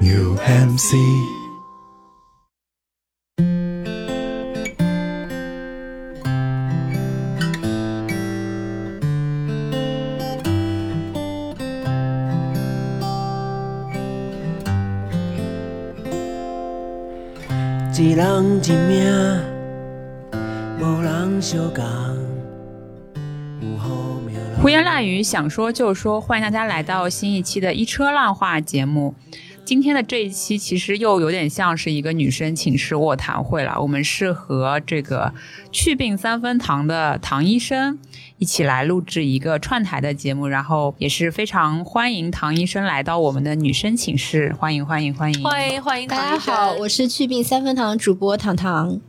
UMC。一人一命，无人相共。有胡言乱语，想说就说，欢迎大家来到新一期的《一车烂话》节目。今天的这一期其实又有点像是一个女生寝室卧谈会了。我们是和这个祛病三分堂的唐医生一起来录制一个串台的节目，然后也是非常欢迎唐医生来到我们的女生寝室，欢迎欢迎欢迎！欢迎欢迎，大家好，我是祛病三分堂主播糖糖。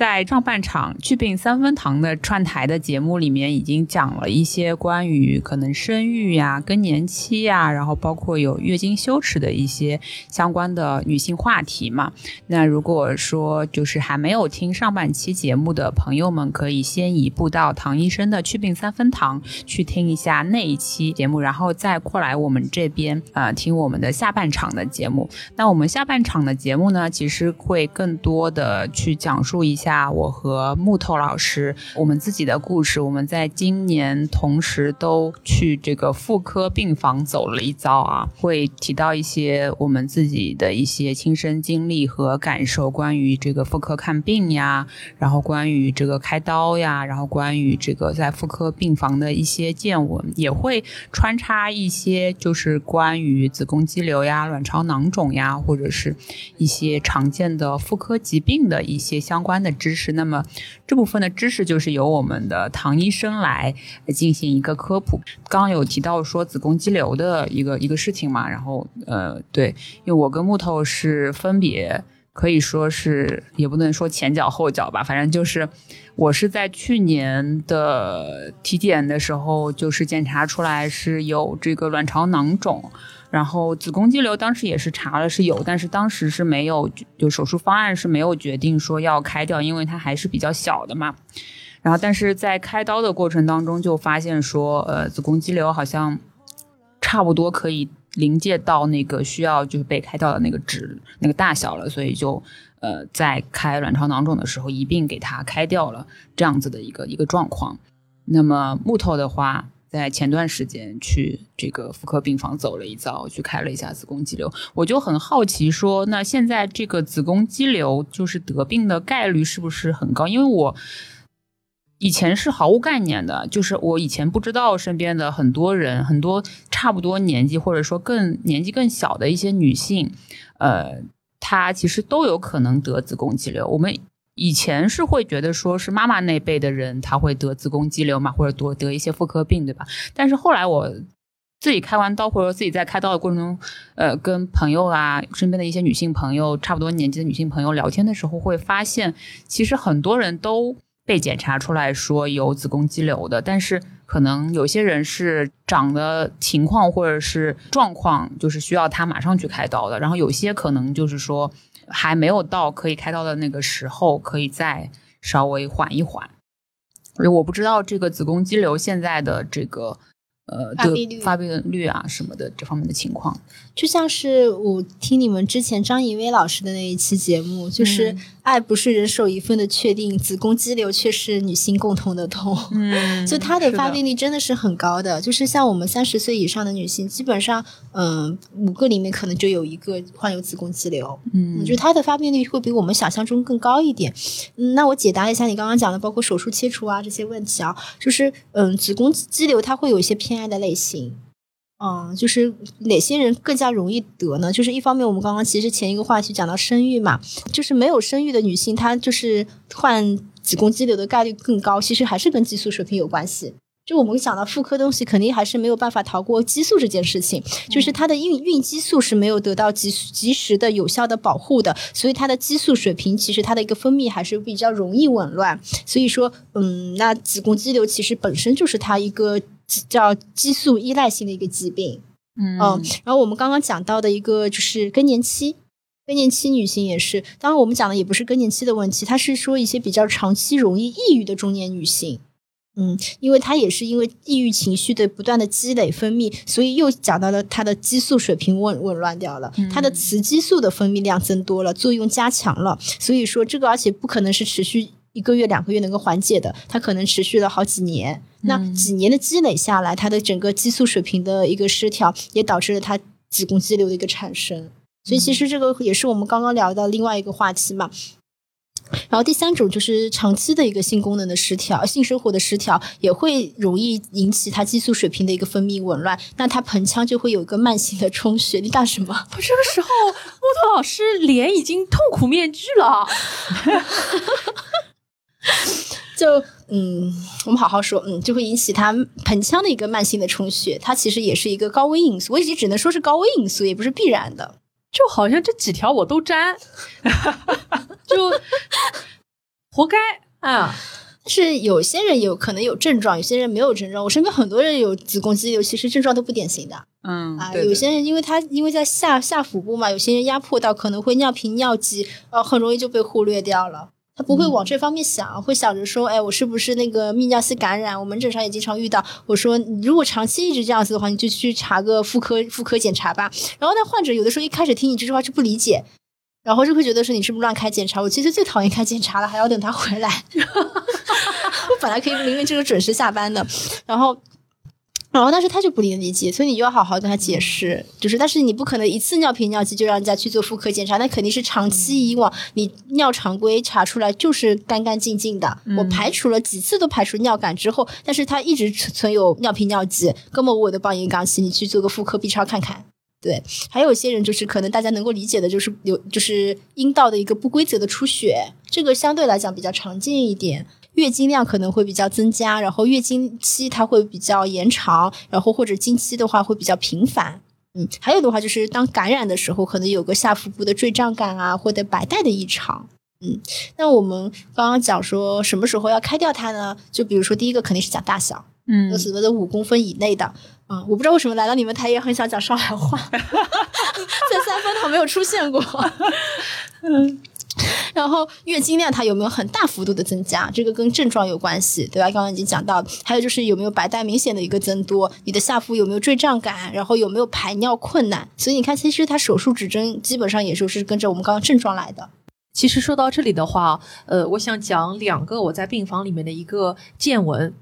在上半场祛病三分堂的串台的节目里面，已经讲了一些关于可能生育呀、更年期呀，然后包括有月经羞耻的一些相关的女性话题嘛。那如果说就是还没有听上半期节目的朋友们，可以先移步到唐医生的祛病三分堂去听一下那一期节目，然后再过来我们这边呃听我们的下半场的节目。那我们下半场的节目呢，其实会更多的去讲述一下我和木头老师我们自己的故事。我们在今年同时都去这个妇科病房走了一遭啊，会提到一些我们自己的一些亲身经历和感受，关于这个妇科看病呀，然后关于这个开刀呀，然后关于这个在妇科病房的一些见闻，也会穿插一些就是关于子宫肌瘤呀、卵巢囊肿呀，或者是一些常见的妇科疾病的一些相关的知识。那么这部分的知识就是由我们的唐医生来进行一个科普。刚有提到说子宫肌瘤的一个一个事情嘛，然后呃，对，因为我跟木头是分别。可以说是，也不能说前脚后脚吧，反正就是我是在去年的体检的时候，就是检查出来是有这个卵巢囊肿，然后子宫肌瘤当时也是查了是有，但是当时是没有，就手术方案是没有决定说要开掉，因为它还是比较小的嘛。然后但是在开刀的过程当中就发现说，呃，子宫肌瘤好像差不多可以。临界到那个需要就是被开掉的那个值那个大小了，所以就呃在开卵巢囊肿的时候一并给它开掉了，这样子的一个一个状况。那么木头的话，在前段时间去这个妇科病房走了一遭，去开了一下子宫肌瘤，我就很好奇说，那现在这个子宫肌瘤就是得病的概率是不是很高？因为我。以前是毫无概念的，就是我以前不知道身边的很多人，很多差不多年纪或者说更年纪更小的一些女性，呃，她其实都有可能得子宫肌瘤。我们以前是会觉得说是妈妈那辈的人她会得子宫肌瘤嘛，或者多得一些妇科病，对吧？但是后来我自己开完刀或者自己在开刀的过程中，呃，跟朋友啊，身边的一些女性朋友，差不多年纪的女性朋友聊天的时候，会发现其实很多人都。被检查出来说有子宫肌瘤的，但是可能有些人是长的情况或者是状况，就是需要他马上去开刀的。然后有些可能就是说还没有到可以开刀的那个时候，可以再稍微缓一缓。我不知道这个子宫肌瘤现在的这个。呃，发病率、发病率啊什么的这方面的情况，就像是我听你们之前张怡薇老师的那一期节目，就是爱不是人手一份的确定，子宫肌瘤却是女性共同的痛。嗯，就它的发病率真的是很高的，就是像我们三十岁以上的女性，基本上，嗯，五个里面可能就有一个患有子宫肌瘤。嗯，就它的发病率会比我们想象中更高一点。嗯，那我解答一下你刚刚讲的，包括手术切除啊这些问题啊，就是嗯，子宫肌瘤它会有一些偏。爱的类型，嗯，就是哪些人更加容易得呢？就是一方面，我们刚刚其实前一个话题讲到生育嘛，就是没有生育的女性，她就是患子宫肌瘤的概率更高。其实还是跟激素水平有关系。就我们讲到妇科东西，肯定还是没有办法逃过激素这件事情。就是她的孕孕激素是没有得到及及时的有效的保护的，所以它的激素水平其实它的一个分泌还是比较容易紊乱。所以说，嗯，那子宫肌瘤其实本身就是它一个。叫激素依赖性的一个疾病，嗯，然后我们刚刚讲到的一个就是更年期，更年期女性也是，当然我们讲的也不是更年期的问题，它是说一些比较长期容易抑郁的中年女性，嗯，因为她也是因为抑郁情绪的不断的积累分泌，所以又讲到了她的激素水平紊紊乱掉了，她的雌激素的分泌量增多了，作用加强了。所以说这个而且不可能是持续一个月两个月能够缓解的，它可能持续了好几年。那几年的积累下来，他的整个激素水平的一个失调，也导致了他子宫肌瘤的一个产生。所以其实这个也是我们刚刚聊到另外一个话题嘛。然后第三种就是长期的一个性功能的失调，性生活的失调也会容易引起它激素水平的一个分泌紊乱，那它盆腔就会有一个慢性的充血。你干什么？我这个时候木头老师脸已经痛苦面具了。就嗯，我们好好说，嗯，就会引起它盆腔的一个慢性的充血，它其实也是一个高危因素。我已经只能说是高危因素，也不是必然的。就好像这几条我都沾，就活该啊！是有些人有可能有症状，有些人没有症状。我身边很多人有子宫肌瘤，其实症状都不典型的。嗯啊，有些人因为他因为在下下腹部嘛，有些人压迫到可能会尿频尿急，呃，很容易就被忽略掉了。他不会往这方面想，会想着说，哎，我是不是那个泌尿系感染？我门诊上也经常遇到。我说，如果长期一直这样子的话，你就去查个妇科妇科检查吧。然后那患者有的时候一开始听你这句话就不理解，然后就会觉得说你是不是乱开检查？我其实最讨厌开检查了，还要等他回来。我本来可以明明就是准时下班的，然后。然后，但是他就不理解，所以你就要好好跟他解释，就是，但是你不可能一次尿频尿急就让人家去做妇科检查，那肯定是长期以往你尿常规查出来就是干干净净的。我排除了几次都排除尿感之后，但是他一直存有尿频尿急，根本我都帮你刚起，你去做个妇科 B 超看看。对，还有些人就是可能大家能够理解的，就是有就是阴道的一个不规则的出血，这个相对来讲比较常见一点。月经量可能会比较增加，然后月经期它会比较延长，然后或者经期的话会比较频繁。嗯，还有的话就是当感染的时候，可能有个下腹部的坠胀感啊，或者白带的异常。嗯，那我们刚刚讲说什么时候要开掉它呢？就比如说第一个肯定是讲大小，嗯，所谓的五公分以内的。嗯，我不知道为什么来到你们台也很想讲上海话，在三分堂没有出现过。嗯。然后月经量它有没有很大幅度的增加？这个跟症状有关系，对吧？刚刚已经讲到，还有就是有没有白带明显的一个增多？你的下腹有没有坠胀感？然后有没有排尿困难？所以你看，其实它手术指征基本上也就是跟着我们刚刚症状来的。其实说到这里的话，呃，我想讲两个我在病房里面的一个见闻，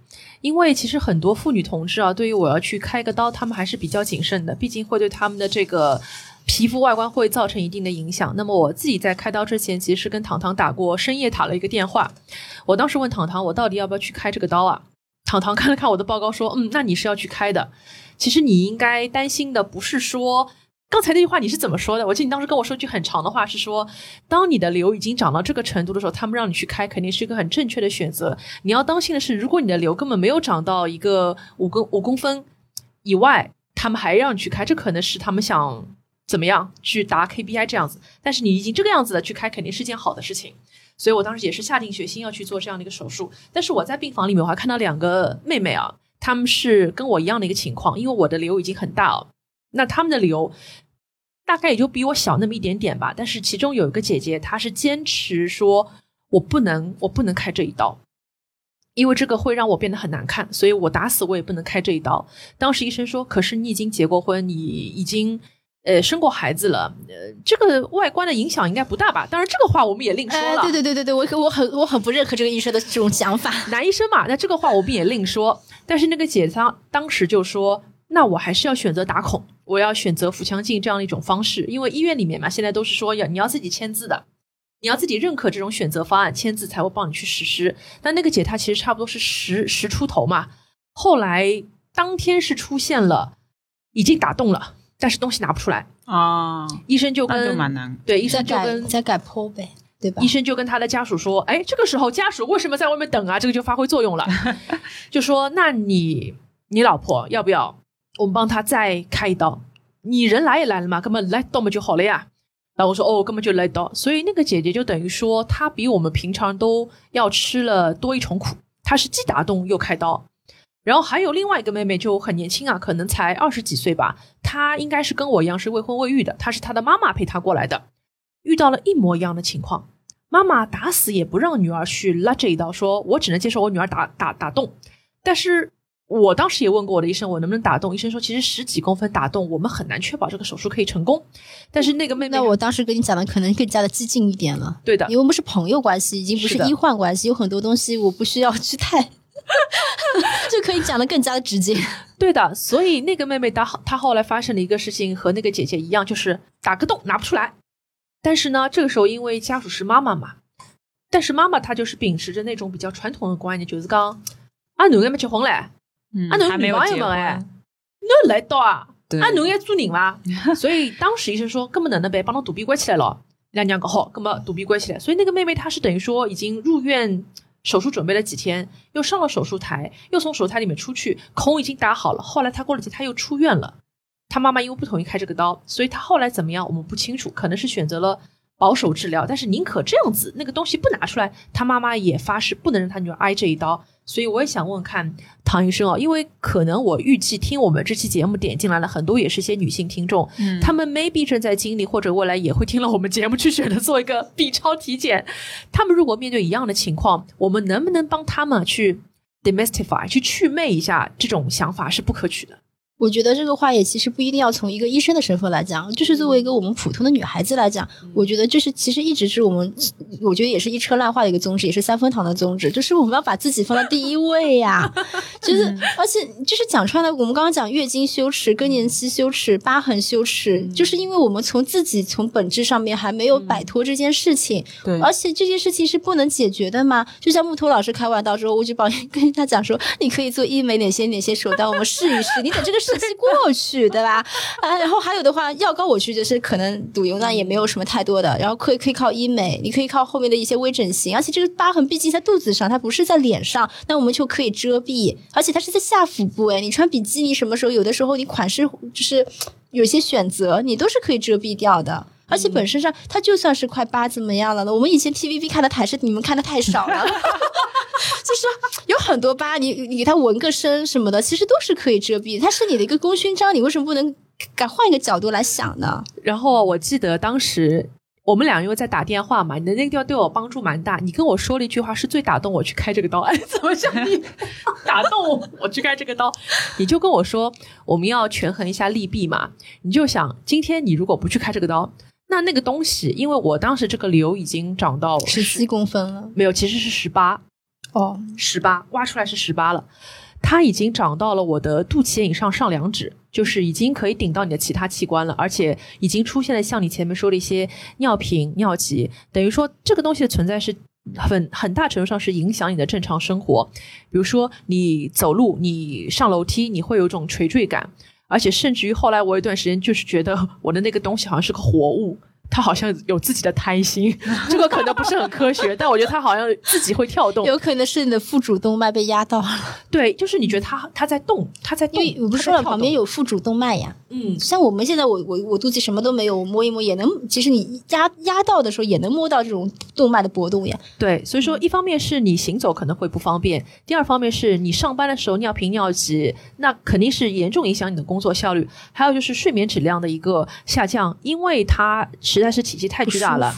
因为其实很多妇女同志啊，对于我要去开个刀，他们还是比较谨慎的，毕竟会对他们的这个。皮肤外观会造成一定的影响。那么我自己在开刀之前，其实是跟糖糖打过深夜打了一个电话。我当时问糖糖，我到底要不要去开这个刀啊？糖糖看了看我的报告，说：“嗯，那你是要去开的。其实你应该担心的不是说刚才那句话你是怎么说的？我记得你当时跟我说句很长的话，是说当你的瘤已经长到这个程度的时候，他们让你去开，肯定是一个很正确的选择。你要当心的是，如果你的瘤根本没有长到一个五公五公分以外，他们还让你去开，这可能是他们想。”怎么样去达 KPI 这样子？但是你已经这个样子了，去开肯定是件好的事情。所以我当时也是下定决心要去做这样的一个手术。但是我在病房里面，我还看到两个妹妹啊，她们是跟我一样的一个情况，因为我的瘤已经很大了。那她们的瘤大概也就比我小那么一点点吧。但是其中有一个姐姐，她是坚持说我不能，我不能开这一刀，因为这个会让我变得很难看，所以我打死我也不能开这一刀。当时医生说，可是你已经结过婚，你已经。呃，生过孩子了，呃，这个外观的影响应该不大吧？当然，这个话我们也另说了。对对对对对，我我很我很不认可这个医生的这种想法。男医生嘛，那这个话我们也另说。但是那个姐她当时就说，那我还是要选择打孔，我要选择腹腔镜这样的一种方式，因为医院里面嘛，现在都是说要你要自己签字的，你要自己认可这种选择方案，签字才会帮你去实施。但那个姐她其实差不多是十十出头嘛，后来当天是出现了，已经打洞了。但是东西拿不出来啊！医生就跟蛮难，对医生就跟再改剖呗，对吧？医生就跟他的家属说：“哎，这个时候家属为什么在外面等啊？这个就发挥作用了，就说那你你老婆要不要我们帮他再开一刀？你人来也来了嘛，根本来刀嘛就好了呀。”然后我说：“哦，根本就来刀。”所以那个姐姐就等于说，她比我们平常都要吃了多一重苦，她是既打洞又开刀。然后还有另外一个妹妹就很年轻啊，可能才二十几岁吧。她应该是跟我一样是未婚未育的，她是她的妈妈陪她过来的，遇到了一模一样的情况。妈妈打死也不让女儿去拉这一刀，说我只能接受我女儿打打打洞。但是我当时也问过我的医生，我能不能打洞？医生说，其实十几公分打洞，我们很难确保这个手术可以成功。但是那个妹妹，那我当时跟你讲的可能更加的激进一点了。对的因为我们是朋友关系，已经不是医患关系，有很多东西我不需要去太，就可以讲的更加的直接。对的，所以那个妹妹她她后来发生了一个事情，和那个姐姐一样，就是打个洞拿不出来。但是呢，这个时候因为家属是妈妈嘛，但是妈妈她就是秉持着那种比较传统的观念，就是讲啊，侬还没结婚嘞，嗯啊，侬还没有女朋友结们哎婚，，侬来到啊，对啊，侬也做人伐？所以当时医生说，根本哪能办，帮侬肚皮关起来了。伊拉娘讲好，根本肚皮关起来。所以那个妹妹她是等于说已经入院手术准备了几天，又上了手术台，又从手术台里面出去，孔已经打好了。后来他过了几天，他又出院了。他妈妈因为不同意开这个刀，所以他后来怎么样我们不清楚，可能是选择了保守治疗，但是宁可这样子，那个东西不拿出来，他妈妈也发誓不能让他女儿挨这一刀。所以我也想问问看唐医生哦，因为可能我预计听我们这期节目点进来了很多也是些女性听众，嗯她们 maybe 正在经历或者未来也会听了我们节目去选择做一个 B 超体检。她们如果面对一样的情况，我们能不能帮她们去 demystify 去祛魅一下这种想法是不可取的？我觉得这个话也其实不一定要从一个医生的身份来讲，就是作为一个我们普通的女孩子来讲，我觉得这是其实一直是我们，我觉得也是一车烂话的一个宗旨，也是三分堂的宗旨，就是我们要把自己放在第一位呀、就是而且就是讲穿了，我们刚刚讲月经羞耻、更年期羞耻、疤痕羞耻，就是因为我们从自己从本质上面还没有摆脱这件事情，对而且这件事情是不能解决的嘛。就像木头老师开完刀之后，我就帮跟他讲说，你可以做医美哪些哪些手段，我们试一试。你等这个时期过去，对吧？啊，然后还有的话，药膏我去就是可能赌油呢也没有什么太多的，然后可以可以靠医美，你可以靠后面的一些微整形，而且这个疤痕毕竟在肚子上，它不是在脸上，那我们就可以遮蔽，而且它是在下腹部，哎，你穿比基尼什么时候有的时候你款式就是有些选择，你都是可以遮蔽掉的。而且本身上，它就算是块疤怎么样了呢？我们以前 TVB 看的台是你们看的太少了，就是有很多疤，你你给它纹个身什么的，其实都是可以遮蔽，它是你的一个功勋章，你为什么不能改换一个角度来想呢？然后我记得当时我们俩因为在打电话嘛，你的那个地方对我帮助蛮大。你跟我说了一句话，是最打动我去开这个刀。哎，怎么像你打动我我去开这个刀？你就跟我说我们要权衡一下利弊嘛。你就想，今天你如果不去开这个刀，那那个东西，因为我当时这个瘤已经长到十七公分了，没有，其实是十八，哦，十八挖出来是十八了，它已经长到了我的肚脐眼以上上两指，就是已经可以顶到你的其他器官了，而且已经出现了像你前面说的一些尿频、尿急，等于说这个东西的存在是。很很大程度上是影响你的正常生活，比如说你走路、你上楼梯，你会有一种垂坠感，而且甚至于后来我有一段时间就是觉得我的那个东西好像是个活物，它好像有自己的胎心，这个可能不是很科学，但我觉得他好像自己会跳动。有可能是你的腹主动脉被压到了，对，就是你觉得他他在动，他在动，因为我不是说了，旁边有腹主动脉呀。嗯，像我们现在我我我肚子什么都没有，我摸一摸也能，其实你压压到的时候也能摸到这种动脉的波动呀。对，所以说一方面是你行走可能会不方便，第二方面是你上班的时候尿频尿急，那肯定是严重影响你的工作效率。还有就是睡眠质量的一个下降，因为它实在是体积太巨大了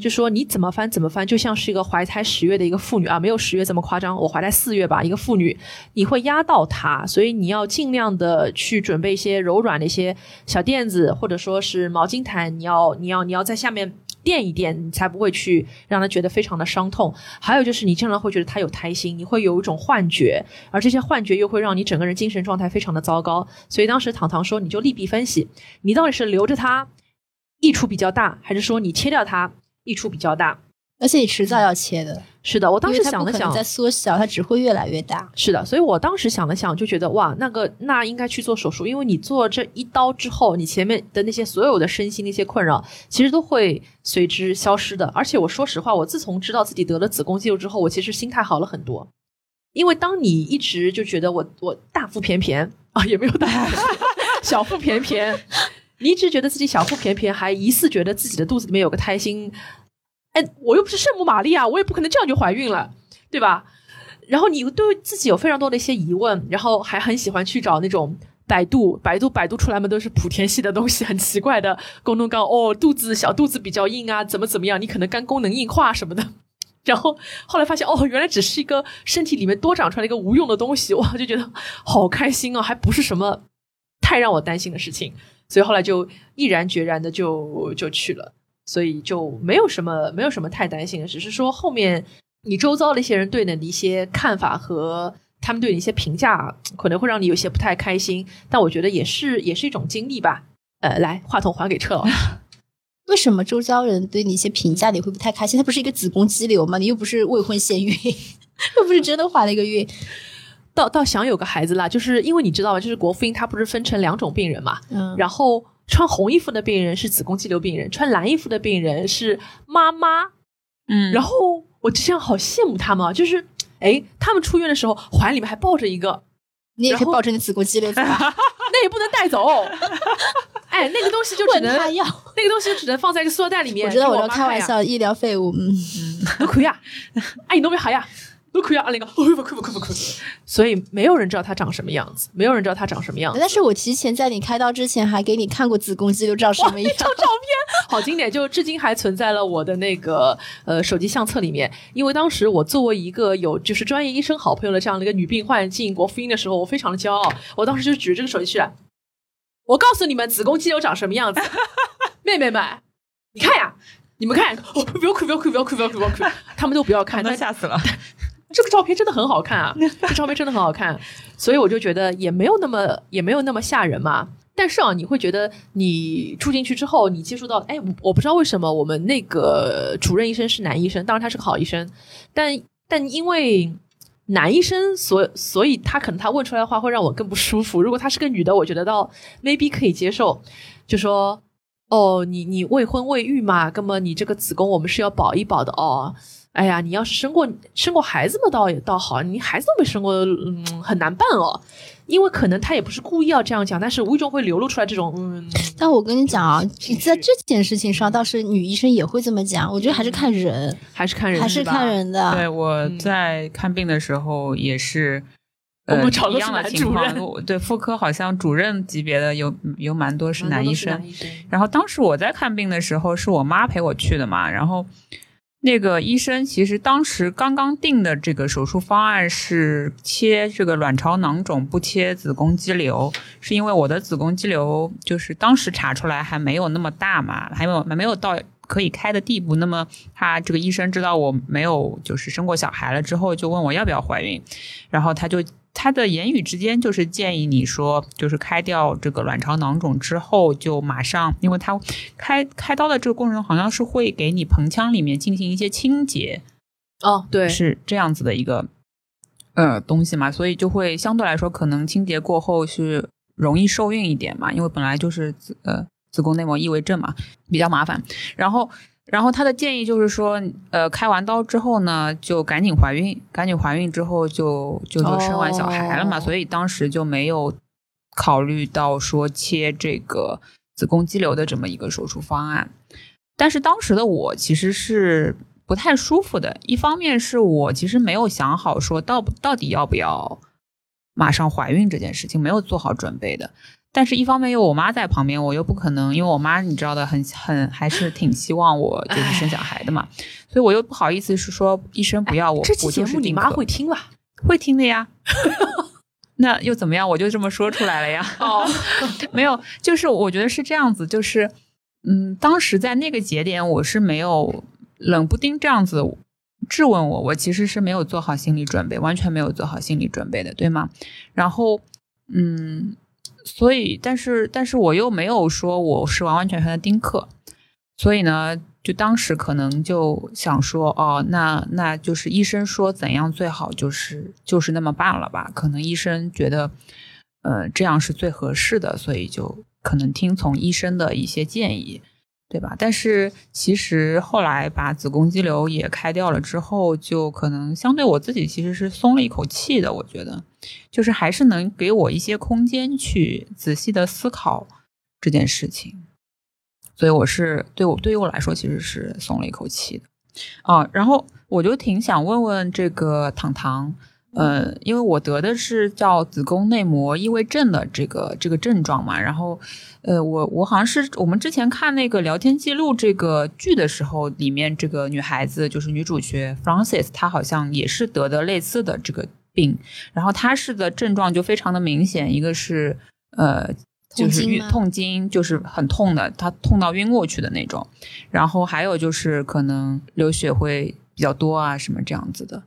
就说你怎么翻怎么翻，就像是一个怀胎十月的一个妇女啊，没有十月这么夸张，我怀胎四月吧，一个妇女，你会压到她，所以你要尽量的去准备一些柔软的一些小垫子，或者说是毛巾毯，你要你要你要在下面。垫一垫，你才不会去让她觉得非常的伤痛。还有就是，你经常会觉得她有胎心，你会有一种幻觉，而这些幻觉又会让你整个人精神状态非常的糟糕。所以当时糖糖说，你就利弊分析，你到底是留着它益处比较大，还是说你切掉它益处比较大？而且你迟早要切的，是的，我当时想了想，在缩小，它只会越来越大。是的，所以我当时想了想，就觉得哇，那个那应该去做手术，因为你做这一刀之后，你前面的那些所有的身心的一些困扰，其实都会随之消失的。而且我说实话，我自从知道自己得了子宫肌瘤之后，我其实心态好了很多。因为当你一直就觉得我我大腹便便啊，也没有大 小腹便便，你一直觉得自己小腹便便，还疑似觉得自己的肚子里面有个胎心，哎，我又不是圣母玛利亚，我也不可能这样就怀孕了，对吧？然后你对自己有非常多的一些疑问，然后还很喜欢去找那种百度，百度百度出来嘛都是莆田系的东西，很奇怪的公众杠哦，肚子小肚子比较硬啊，怎么怎么样，你可能肝功能硬化什么的。然后后来发现，哦，原来只是一个身体里面多长出来一个无用的东西，哇，就觉得好开心啊，还不是什么太让我担心的事情，所以后来就毅然决然的就就去了，所以就没有什么没有什么太担心的，只是说后面你周遭的一些人对你的一些看法和他们对你一些评价，可能会让你有些不太开心，但我觉得也是也是一种经历吧。呃，来，话筒还给车老师。为什么周遭人对你一些评价你会不太开心？他不是一个子宫肌瘤吗？你又不是未婚先孕，又不是真的怀了一个孕。倒倒想有个孩子啦，就是因为你知道吗？就是国妇婴它不是分成两种病人嘛，嗯，然后穿红衣服的病人是子宫肌瘤病人，穿蓝衣服的病人是妈妈。嗯然后我之前好羡慕他们啊，就是哎，他们出院的时候怀里面还抱着一个，你也可以抱着你子宫肌瘤 那也不能带走。哎，那个东西就只能他要。那个东西就只能放在一个塑料袋里面。我知道，我在我妈看呀，开玩笑，医疗废物，嗯，都可以啊。哎，你都没好呀？都可以啊，那个，哦，不哭不哭不哭。所以没有人知道他长什么样子，没有人知道他长什么样子。但是我提前在你开刀之前还给你看过子宫肌瘤长什么样一，张 照片好经典，就至今还存在了我的那个呃手机相册里面。因为当时我作为一个有就是专业医生好朋友的这样的一个女病患进国妇婴的时候，我非常的骄傲。我当时就举着这个手机去了，我告诉你们子宫肌瘤长什么样子，妹妹们，你看呀。你们看，哦，不要哭，不要哭，不要哭，不要哭，不要哭，他们都不要看，都但吓死了。这个照片真的很好看啊，这照片真的很好看，所以我就觉得也没有那么也没有那么吓人嘛。但是啊，你会觉得你住进去之后，你接触到，哎，我我不知道为什么我们那个主任医生是男医生，当然他是个好医生，但但因为男医生，所所以他可能他问出来的话会让我更不舒服。如果他是个女的，我觉得到 maybe 可以接受，就说哦，你你未婚未育嘛，那么你这个子宫我们是要保一保的哦。哎呀，你要是生过生过孩子嘛，倒也倒好，你孩子都没生过，嗯，很难办哦。因为可能他也不是故意要这样讲，但是无意中会流露出来这种，嗯，但我跟你讲啊，在这件事情上，倒是女医生也会这么讲。我觉得还是看人，还是看人，还是看。人的。对，我在看病的时候也是。呃我们找的是一样的男主情况任，对妇科好像主任级别的有有蛮多是男医生，男医生，然后当时我在看病的时候，是我妈陪我去的嘛。然后那个医生其实当时刚刚定的这个手术方案是切这个卵巢囊肿，不切子宫肌瘤，是因为我的子宫肌瘤就是当时查出来还没有那么大嘛，还没有还没有到。可以开的地步，那么他这个医生知道我没有就是生过小孩了之后，就问我要不要怀孕，然后他就他的言语之间就是建议你说，就是开掉这个卵巢囊肿之后，就马上，因为他开开刀的这个过程，好像是会给你盆腔里面进行一些清洁，哦，对，是这样子的一个呃东西嘛，所以就会相对来说，可能清洁过后是容易受孕一点嘛，因为本来就是子呃子宫内膜异位症嘛，比较麻烦。然后，然后他的建议就是说，呃，开完刀之后呢，就赶紧怀孕，赶紧怀孕之后就就就生完小孩了嘛，哦所以当时就没有考虑到说切这个子宫肌瘤的这么一个手术方案。但是当时的我其实是不太舒服的，一方面是我其实没有想好说到到底要不要马上怀孕这件事情，没有做好准备的。但是，一方面有我妈在旁边，我又不可能，因为我妈你知道的，很很还是挺希望我就是生小孩的嘛，所以我又不好意思是说医生不要我，这期我节目你妈会听吧？会听的呀。那又怎么样？我就这么说出来了呀。哦，没有，就是我觉得是这样子，就是嗯，当时在那个节点，我是没有冷不丁这样子质问我，我其实是没有做好心理准备，完全没有做好心理准备的，对吗？然后嗯，所以但是但是我又没有说我是完完全全的丁克，所以呢。就当时可能就想说，哦，那那就是医生说怎样最好，就是就是那么办了吧。可能医生觉得，呃，这样是最合适的，所以就可能听从医生的一些建议，对吧？但是其实后来把子宫肌瘤也开掉了之后，就可能相对我自己其实是松了一口气的。我觉得，就是还是能给我一些空间去仔细的思考这件事情。所以我是对我对于我来说其实是松了一口气的啊。然后我就挺想问问这个糖糖，呃，因为我得的是叫子宫内膜异位症的这个这个症状嘛，然后，呃，我我好像是我们之前看那个聊天记录这个剧的时候，里面这个女孩子就是女主角 f r a n c i s 她好像也是得的类似的这个病，然后她是的症状就非常的明显，一个是呃。就是晕痛经，就是很痛的，她痛到晕过去的那种。然后还有就是可能流血会比较多啊，什么这样子的。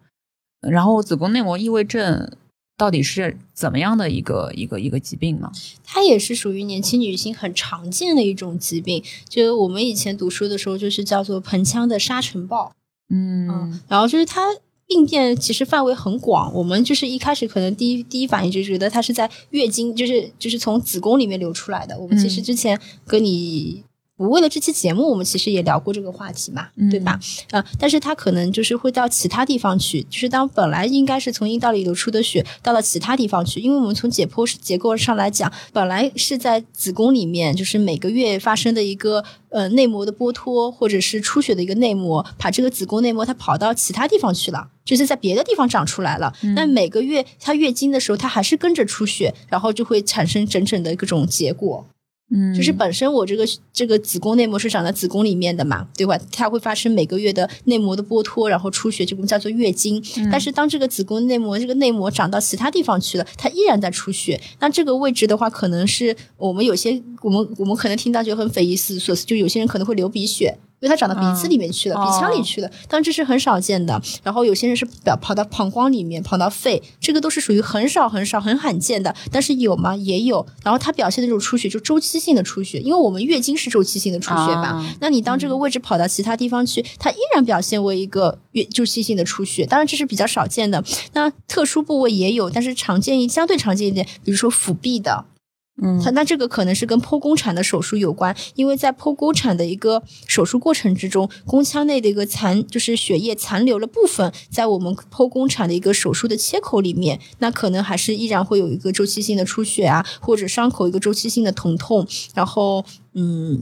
然后子宫内膜异位症到底是怎么样的一个一个一个疾病呢？它也是属于年轻女性很常见的一种疾病，就我们以前读书的时候就是叫做盆腔的沙尘暴。嗯，然后就是它。病变其实范围很广，我们就是一开始可能第一第一反应就觉得它是在月经，就是就是从子宫里面流出来的。我们其实之前跟你。我为了这期节目，我们其实也聊过这个话题嘛，对吧？啊，但是它可能就是会到其他地方去，就是当本来应该是从阴道里流出的血到了其他地方去，因为我们从解剖结构上来讲，本来是在子宫里面，就是每个月发生的一个呃内膜的剥脱或者是出血的一个内膜，把这个子宫内膜它跑到其他地方去了，就是在别的地方长出来了。那每个月它月经的时候，它还是跟着出血，然后就会产生整整的各种结果。嗯，就是本身我这个这个子宫内膜是长在子宫里面的嘛，对吧？它会发生每个月的内膜的剥脱，然后出血，这个叫做月经。但是当这个子宫内膜这个内膜长到其他地方去了，它依然在出血。那这个位置的话，可能是我们有些我们我们可能听到就很匪夷所思，就有些人可能会流鼻血。因为它长到鼻子里面去了，鼻腔里去了，当然这是很少见的。然后有些人是表跑到膀胱里面，跑到肺，这个都是属于很少很少很罕见的。但是有吗？也有。然后它表现的这种出血，就周期性的出血，因为我们月经是周期性的出血吧？那你当这个位置跑到其他地方去，它依然表现为一个月周期性的出血。当然这是比较少见的。那特殊部位也有，但是常见一相对常见一点，比如说腹壁的。嗯，它那这个可能是跟剖宫产的手术有关，因为在剖宫产的一个手术过程之中，宫腔内的一个残就是血液残留了部分，在我们剖宫产的一个手术的切口里面，那可能还是依然会有一个周期性的出血啊，或者伤口一个周期性的疼痛，然后嗯，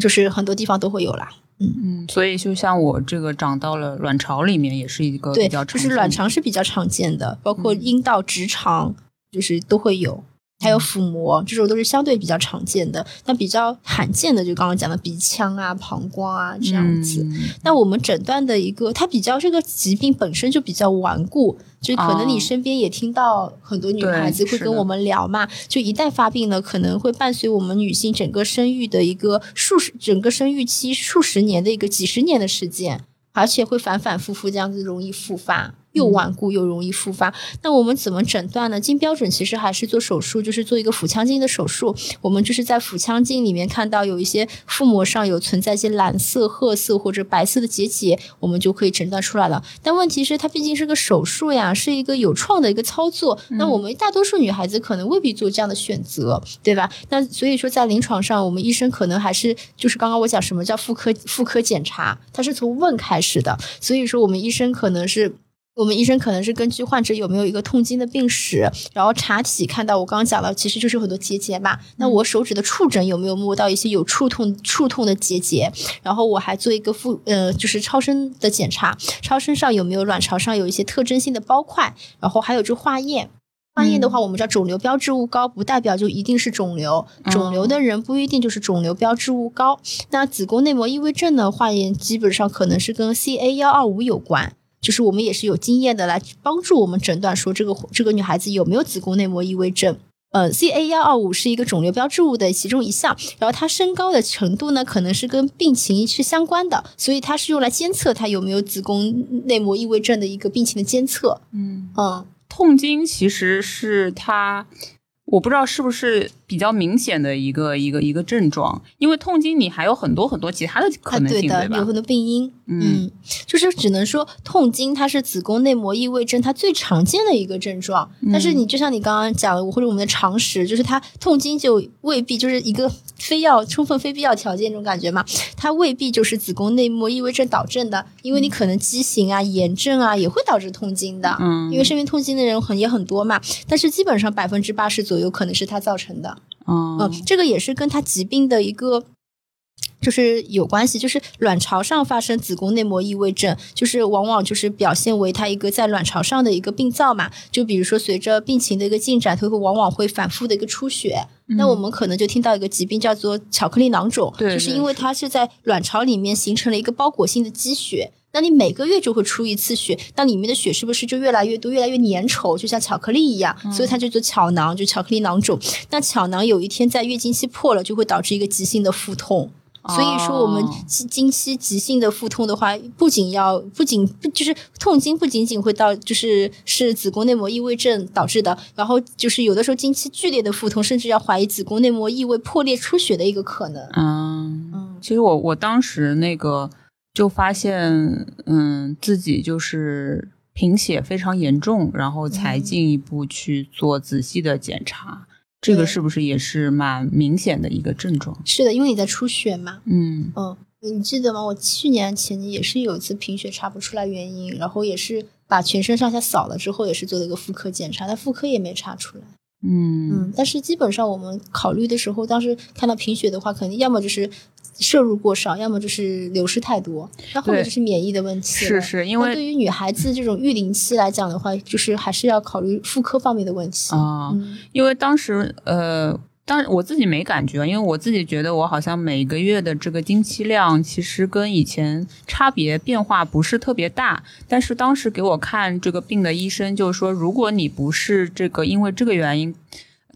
就是很多地方都会有啦。嗯嗯，所以就像我这个长到了卵巢里面，也是一个比较常就是卵巢是比较常见的，包括阴道、直肠，就是都会有。还有腹膜，这种都是相对比较常见的。那比较罕见的，就刚刚讲的鼻腔啊、膀胱啊这样子。那我们诊断的一个，它比较这个疾病本身就比较顽固，就可能你身边也听到很多女孩子会跟我们聊嘛。就一旦发病了，可能会伴随我们女性整个生育的一个数十、整个生育期数十年的一个几十年的时间，而且会反反复复这样子，容易复发。又顽固又容易复发，那我们怎么诊断呢？金标准其实还是做手术，就是做一个腹腔镜的手术。我们就是在腹腔镜里面看到有一些腹膜上有存在一些蓝色、褐色或者白色的结节，我们就可以诊断出来了。但问题是，它毕竟是个手术呀，是一个有创的一个操作。那我们大多数女孩子可能未必做这样的选择，对吧？那所以说，在临床上，我们医生可能还是就是刚刚我讲什么叫妇科妇科检查，它是从问开始的。所以说，我们医生可能是。我们医生可能是根据患者有没有一个痛经的病史，然后查体看到我刚刚讲了，其实就是很多结节嘛。那我手指的触诊有没有摸到一些有触痛触痛的结节？然后我还做一个腹呃，就是超声的检查，超声上有没有卵巢上有一些特征性的包块？然后还有就化验，化验的话，我们知道肿瘤标志物高不代表就一定是肿瘤，肿瘤的人不一定就是肿瘤标志物高。那子宫内膜异位症的化验基本上可能是跟 CA 幺二五有关。就是我们也是有经验的来帮助我们诊断说这个这个女孩子有没有子宫内膜异位症。呃，CA 幺二五是一个肿瘤标志物的其中一项，然后它升高的程度呢，可能是跟病情是相关的，所以它是用来监测它有没有子宫内膜异位症的一个病情的监测。嗯嗯，痛经其实是它，我不知道是不是。比较明显的一个一个一个症状，因为痛经你还有很多很多其他的可能性，对吧？有很多病因，嗯，就是只能说痛经它是子宫内膜异位症它最常见的一个症状，但是你就像你刚刚讲的，或者我们的常识，就是它痛经就未必就是一个 非要充分非必要条件这种感觉嘛，它未必就是子宫内膜异位症导致的，因为你可能畸形啊、炎症啊也会导致痛经的，嗯，因为身边痛经的人很也很多嘛，但是基本上百分之八十左右可能是它造成的。嗯，这个也是跟它疾病的一个就是有关系，就是卵巢上发生子宫内膜异位症，就是往往就是表现为它一个在卵巢上的一个病灶嘛。就比如说随着病情的一个进展，它会往往会反复的一个出血。那我们可能就听到一个疾病叫做巧克力囊肿，对就是因为它是在卵巢里面形成了一个包裹性的积血。那你每个月就会出一次血，那里面的血是不是就越来越多、越来越粘稠，就像巧克力一样？所以它就做巧囊，就巧克力囊肿。那巧囊有一天在月经期破了，就会导致一个急性的腹痛。所以说，我们哦经经期急性的腹痛的话，不仅要不仅不就是痛经，不仅仅会到就是是子宫内膜异位症导致的，然后就是有的时候经期剧烈的腹痛，甚至要怀疑子宫内膜异位破裂出血的一个可能。嗯，嗯其实我我当时那个就发现，嗯，自己就是贫血非常严重，然后才嗯进一步去做仔细的检查。这个是不是也是蛮明显的一个症状？是的，因为你在出血嘛。嗯嗯，你记得吗？我去年前年也是有一次贫血查不出来原因，然后也是把全身上下扫了之后，也是做了一个妇科检查，但妇科也没查出来。嗯嗯，但是基本上我们考虑的时候，当时看到贫血的话，肯定要么就是摄入过少，要么就是流失太多，那后面就是免疫的问题。是是因为对于女孩子这种育龄期来讲的话，就是还是要考虑妇科方面的问题。啊、嗯因为当时呃，当我自己没感觉，因为我自己觉得我好像每个月的这个经期量其实跟以前差别变化不是特别大。但是当时给我看这个病的医生就是说，如果你不是这个因为这个原因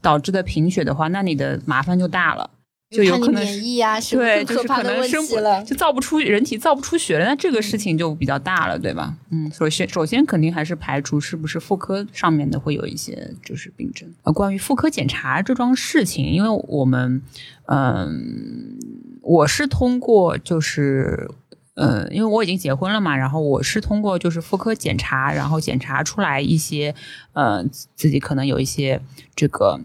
导致的贫血的话，那你的麻烦就大了。就有可能免疫啊，什么对，就是可能生不了。就造不出人体造不出血了，那这个事情就比较大了，对吧？嗯，首先首先肯定还是排除是不是妇科上面的会有一些就是病症。呃，关于妇科检查这桩事情，因为我们嗯、我是通过就是。嗯，因为我已经结婚了嘛，然后我是通过就是妇科检查，然后检查出来一些呃自己可能有一些这个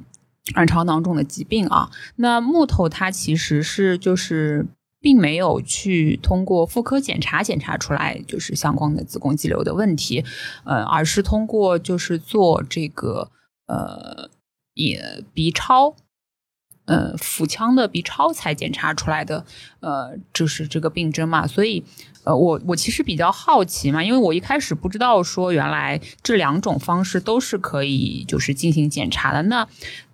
卵巢囊肿的疾病啊。那木头它其实是就是并没有去通过妇科检查检查出来就是相关的子宫肌瘤的问题，呃，而是通过就是做这个呃也 B 超。呃，腹腔的 B 超才检查出来的，呃，就是这个病症嘛，所以，呃，我我其实比较好奇嘛，因为我一开始不知道说原来这两种方式都是可以就是进行检查的。那，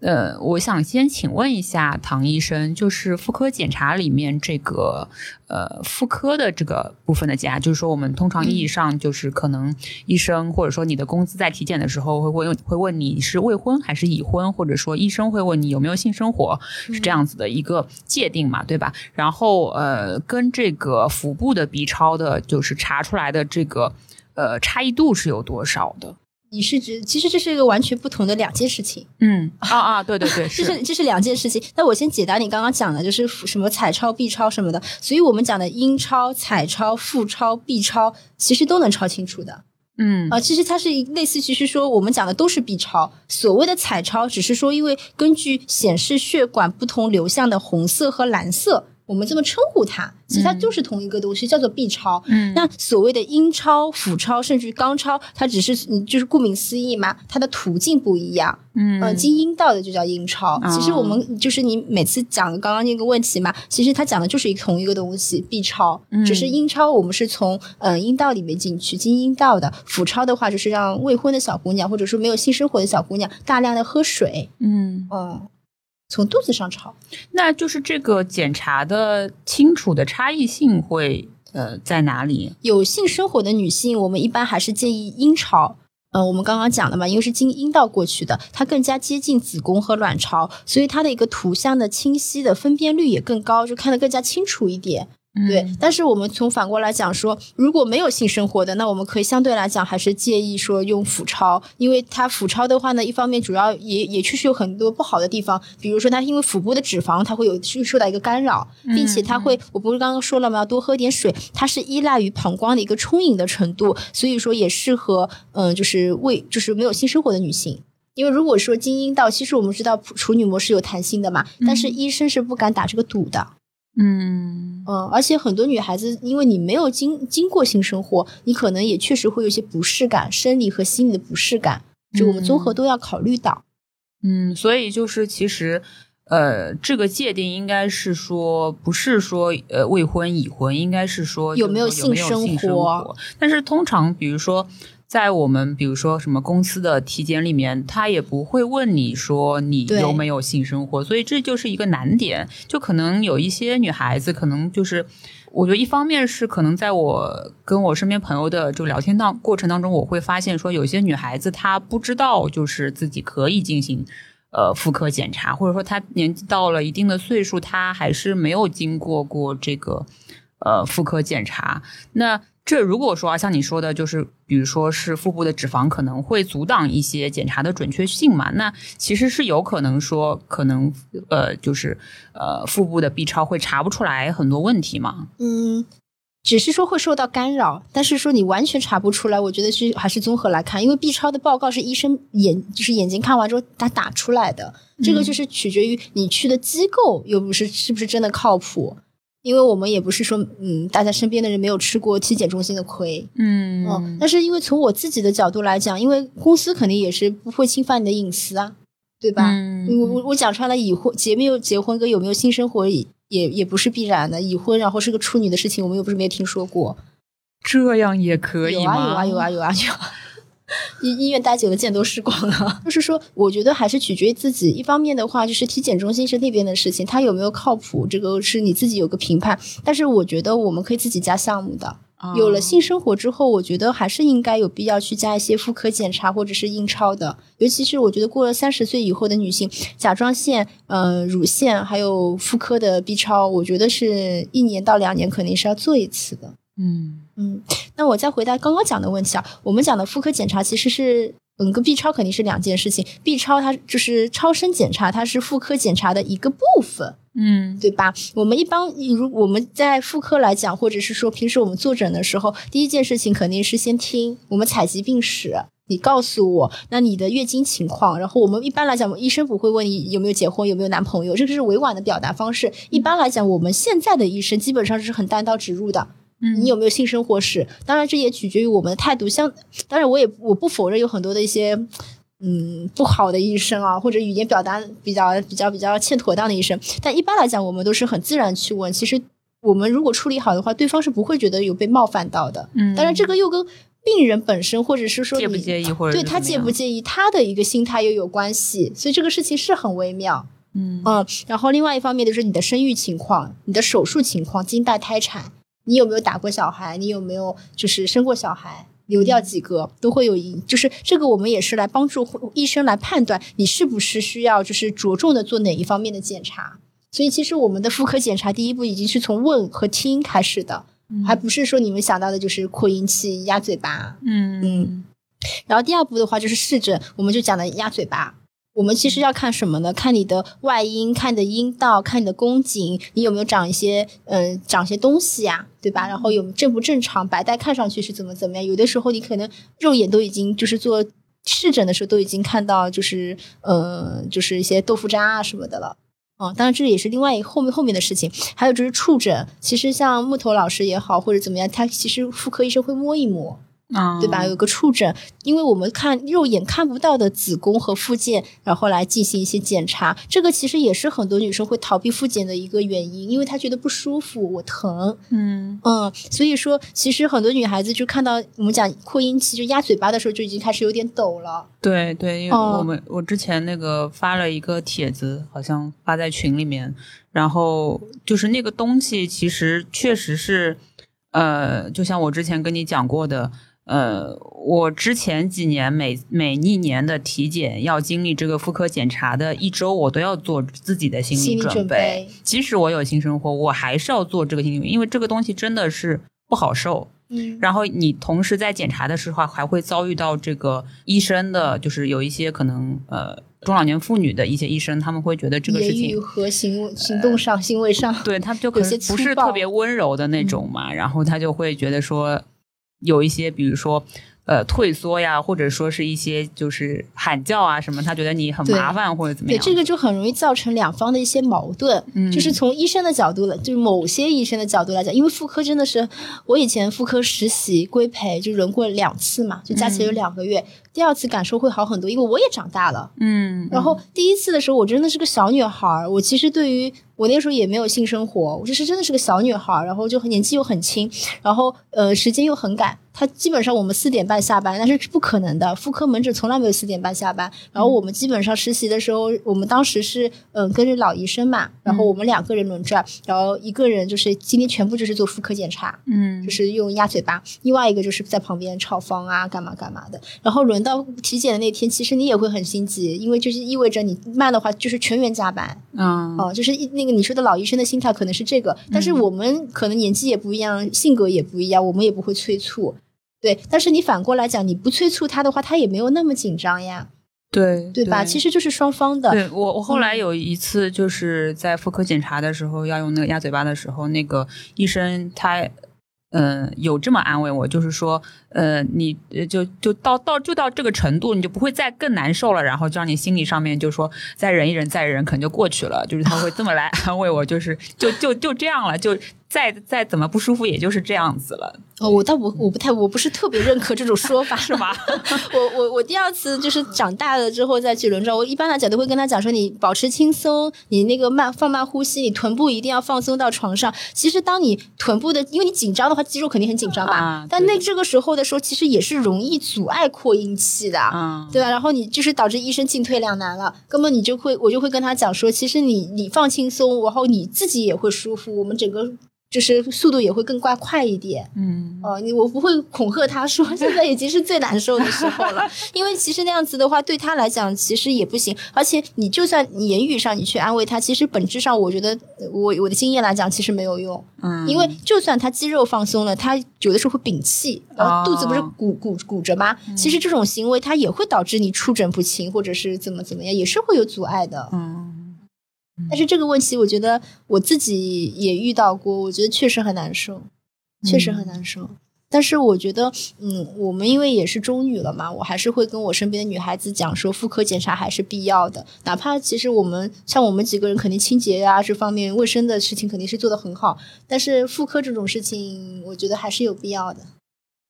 呃，我想先请问一下唐医生，就是妇科检查里面这个呃妇科的这个部分的检查，就是说我们通常意义上就是可能医生或者说你的工资在体检的时候会问会问你是未婚还是已婚，或者说医生会问你有没有性生活，是这样子的一个界定嘛，对吧？然后呃，跟这个腹部的 B 超的，就是查出来的这个呃差异度是有多少的？你是指，其实这是一个完全不同的两件事情。嗯啊啊，对对对，这是是这是两件事情。那我先解答你刚刚讲的，就是什么彩超、B 超什么的。所以我们讲的阴超、彩超、腹超、B 超，其实都能超清楚的。嗯啊、其实它是一类似，其实说我们讲的都是 B 超，所谓的彩超只是说因为根据显示血管不同流向的红色和蓝色，我们这么称呼它，其实它就是同一个东西，叫做 B 超。嗯那所谓的阴超、腹超，甚至于肛超，它只是你，就是顾名思义嘛，它的途径不一样。嗯呃，经阴道的就叫阴超。哦其实我们就是你每次讲刚刚那个问题嘛，其实它讲的就是一个同一个东西，B 超。嗯只是阴超我们是从呃阴道里面进去，经阴道的。腹超的话，就是让未婚的小姑娘或者说没有性生活的小姑娘大量的喝水，嗯，嗯，从肚子上炒。那就是这个检查的清楚的差异性会呃在哪里？有性生活的女性，我们一般还是建议阴超。呃，我们刚刚讲了嘛，因为是经阴道过去的，它更加接近子宫和卵巢，所以它的一个图像的清晰的分辨率也更高，就看得更加清楚一点。对，嗯但是我们从反过来讲说，如果没有性生活的，那我们可以相对来讲还是建议说用腹超，因为它腹超的话呢，一方面主要也也确实有很多不好的地方，比如说它因为腹部的脂肪，它会有受到一个干扰，并且它会，我不是刚刚说了吗？要多喝点水，它是依赖于膀胱的一个充盈的程度，所以说也适合嗯、就是为就是没有性生活的女性。因为如果说经阴道，其实我们知道处女膜是有弹性的嘛，但是医生是不敢打这个赌的。嗯嗯，而且很多女孩子，因为你没有经经过性生活，你可能也确实会有一些不适感，生理和心理的不适感，就我们综合都要考虑到。嗯，所以就是其实呃，这个界定应该是说，不是说呃未婚已婚，应该是说有没有性生有没有性生活活。但是通常，比如说。在我们比如说什么公司的体检里面，他也不会问你说你有没有性生活，所以这就是一个难点。就可能有一些女孩子，可能就是我觉得一方面是可能在我跟我身边朋友的就聊天当过程当中，我会发现说有些女孩子她不知道就是自己可以进行呃妇科检查，或者说她年纪到了一定的岁数，她还是没有经过过这个呃妇科检查。那这如果说啊，像你说的，就是比如说是腹部的脂肪可能会阻挡一些检查的准确性嘛，那其实是有可能说可能呃就是呃腹部的 B 超会查不出来很多问题嘛。嗯，只是说会受到干扰，但是说你完全查不出来，我觉得是还是综合来看，因为 B 超的报告是医生眼就是眼睛看完之后他打出来的，这个就是取决于你去的机构又不是是不是真的靠谱。因为我们也不是说，嗯，大家身边的人没有吃过体检中心的亏，嗯嗯，但是因为从我自己的角度来讲，因为公司肯定也是不会侵犯你的隐私啊，对吧？嗯我我我讲穿了，已婚结没有结婚跟有没有性生活也也也不是必然的，已婚然后是个处女的事情，我们又不是没有听说过。这样也可以有吗？啊有啊有啊有啊有啊。医医院待久了，见多识广了。就是说，我觉得还是取决于自己。一方面的话，就是体检中心是那边的事情，它有没有靠谱，这个是你自己有个评判。但是我觉得我们可以自己加项目的。啊有了性生活之后，我觉得还是应该有必要去加一些妇科检查或者是印超的。尤其是我觉得过了三十岁以后的女性，甲状腺、呃乳腺还有妇科的 B 超，我觉得是一年到两年肯定是要做一次的。嗯嗯，那我再回答刚刚讲的问题啊，我们讲的妇科检查其实是。嗯，跟 B 超肯定是两件事情。B 超它就是超声检查，它是妇科检查的一个部分。嗯对吧？我们一般如我们在妇科来讲，或者是说平时我们坐诊的时候，第一件事情肯定是先听我们采集病史，你告诉我那你的月经情况，然后我们一般来讲，医生不会问你有没有结婚，有没有男朋友，这个是委婉的表达方式。一般来讲，我们现在的医生基本上是很单刀直入的。你有没有性生活史？当然，这也取决于我们的态度。像，当然我也我不否认有很多的一些嗯不好的医生啊，或者语言表达比较比较比较欠妥当的医生。但一般来讲，我们都是很自然去问。其实我们如果处理好的话，对方是不会觉得有被冒犯到的。嗯当然，这个又跟病人本身，或者是说介不你介意或者对他介不介意，他的一个心态又有关系。所以这个事情是很微妙。嗯嗯，然后另外一方面就是你的生育情况、你的手术情况、经带胎产，你有没有打过小孩，你有没有就是生过小孩，流掉几个，都会有影。就是这个我们也是来帮助医生来判断你是不是需要就是着重的做哪一方面的检查。所以其实我们的妇科检查第一步已经是从问和听开始的，还不是说你们想到的就是扩音器、压嘴巴。嗯嗯然后第二步的话就是试诊，我们就讲的压嘴巴。我们其实要看什么呢？看你的外阴，看你的阴道，看你的宫颈，你有没有长一些嗯、长些东西呀、对吧？然后有正不正常，白带看上去是怎么怎么样？有的时候你可能肉眼都已经就是做视诊的时候都已经看到就是呃就是一些豆腐渣啊什么的了。哦，当然这也是另外一个后面后面的事情。还有就是触诊，其实像木头老师也好，或者怎么样，他其实妇科医生会摸一摸，啊，对吧？有个触诊，因为我们看肉眼看不到的子宫和附件，然后来进行一些检查，这个其实也是很多女生会逃避复检的一个原因，因为她觉得不舒服，我疼。嗯嗯，所以说其实很多女孩子就看到我们讲扩音器就压嘴巴的时候，就已经开始有点抖了。对对，因为哦我们、我之前那个发了一个帖子，好像发在群里面，然后就是那个东西其实确实是，呃，就像我之前跟你讲过的。呃，我之前几年每每一年的体检要经历这个妇科检查的一周，我都要做自己的心心理准准备即使我有性生活，我还是要做这个心理准备，因为这个东西真的是不好受。嗯，然后你同时在检查的时候还会遭遇到这个医生的，就是有一些可能呃中老年妇女的一些医生，他们会觉得这个事情。和行行动上、行为上，对他就可能不是特别温柔的那种嘛，然后他就会觉得说，有一些比如说呃退缩呀，或者说是一些就是喊叫啊什么，他觉得你很麻烦或者怎么对，样。这个就很容易造成两方的一些矛盾。嗯就是从医生的角度来，就是某些医生的角度来讲，因为妇科真的是我以前妇科实习规培就轮过两次嘛，就加起来有两个月。第二次感受会好很多，因为我也长大了。嗯，然后第一次的时候，我真的是个小女孩儿，我其实对于我那时候也没有性生活，我就是真的是个小女孩儿，然后就很年纪又很轻，然后呃时间又很赶。他基本上我们四点半下班，但是是不可能的，妇科门诊从来没有四点半下班。然后我们基本上实习的时候，我们当时是嗯、跟着老医生嘛，然后我们两个人轮转，然后一个人就是今天全部就是做妇科检查，嗯就是用鸭嘴巴，另外一个就是在旁边抄方啊，干嘛干嘛的。然后轮到体检的那天，其实你也会很心急，因为就是意味着你慢的话就是全员加班嗯哦、就是一那个你说的老医生的心态可能是这个，但是我们可能年纪也不一样，性格也不一样，我们也不会催促。对，但是你反过来讲，你不催促他的话，他也没有那么紧张呀，对对吧？其实就是双方的。对我，我后嗯来有一次就是在妇科检查的时候要用那个鸭嘴巴的时候，那个医生他。嗯，有这么安慰我，就是说，呃，你呃就就到到就到这个程度，你就不会再更难受了，然后就让你心理上面就说再忍一忍，再忍，可能就过去了。就是他会这么来 安慰我，就是就就就这样了，就再再怎么不舒服，也就是这样子了，哦，我倒不，我不太，我不是特别认可这种说法，是吧？我我我第二次就是长大了之后再去轮转，我一般来讲都会跟他讲说，你保持轻松，你那个慢放慢呼吸，你臀部一定要放松到床上。其实当你臀部的，因为你紧张的话，肌肉肯定很紧张吧，啊但那这个时候的时候，其实也是容易阻碍扩音器的。嗯，对吧？然后你就是导致医生进退两难了，根本你就会，我就会跟他讲说，其实你你放轻松，然后你自己也会舒服，我们整个就是速度也会更快快一点。嗯哦，你我不会恐吓他说 现在已经是最难受的时候了，因为其实那样子的话对他来讲其实也不行，而且你就算你言语上你去安慰他，其实本质上我觉得呃我我的经验来讲其实没有用，嗯，因为就算他肌肉放松了，他有的时候会屏气，然后肚子不是鼓鼓鼓着吗？其实这种行为它也会导致你出诊不清，或者是怎么怎么样，也是会有阻碍的。嗯但是这个问题，我觉得我自己也遇到过，我觉得确实很难受，确实很难受。但是我觉得，嗯，我们因为也是中女了嘛，我还是会跟我身边的女孩子讲说，妇科检查还是必要的。哪怕其实我们像我们几个人，肯定清洁啊这方面卫生的事情肯定是做得很好，但是妇科这种事情，我觉得还是有必要的。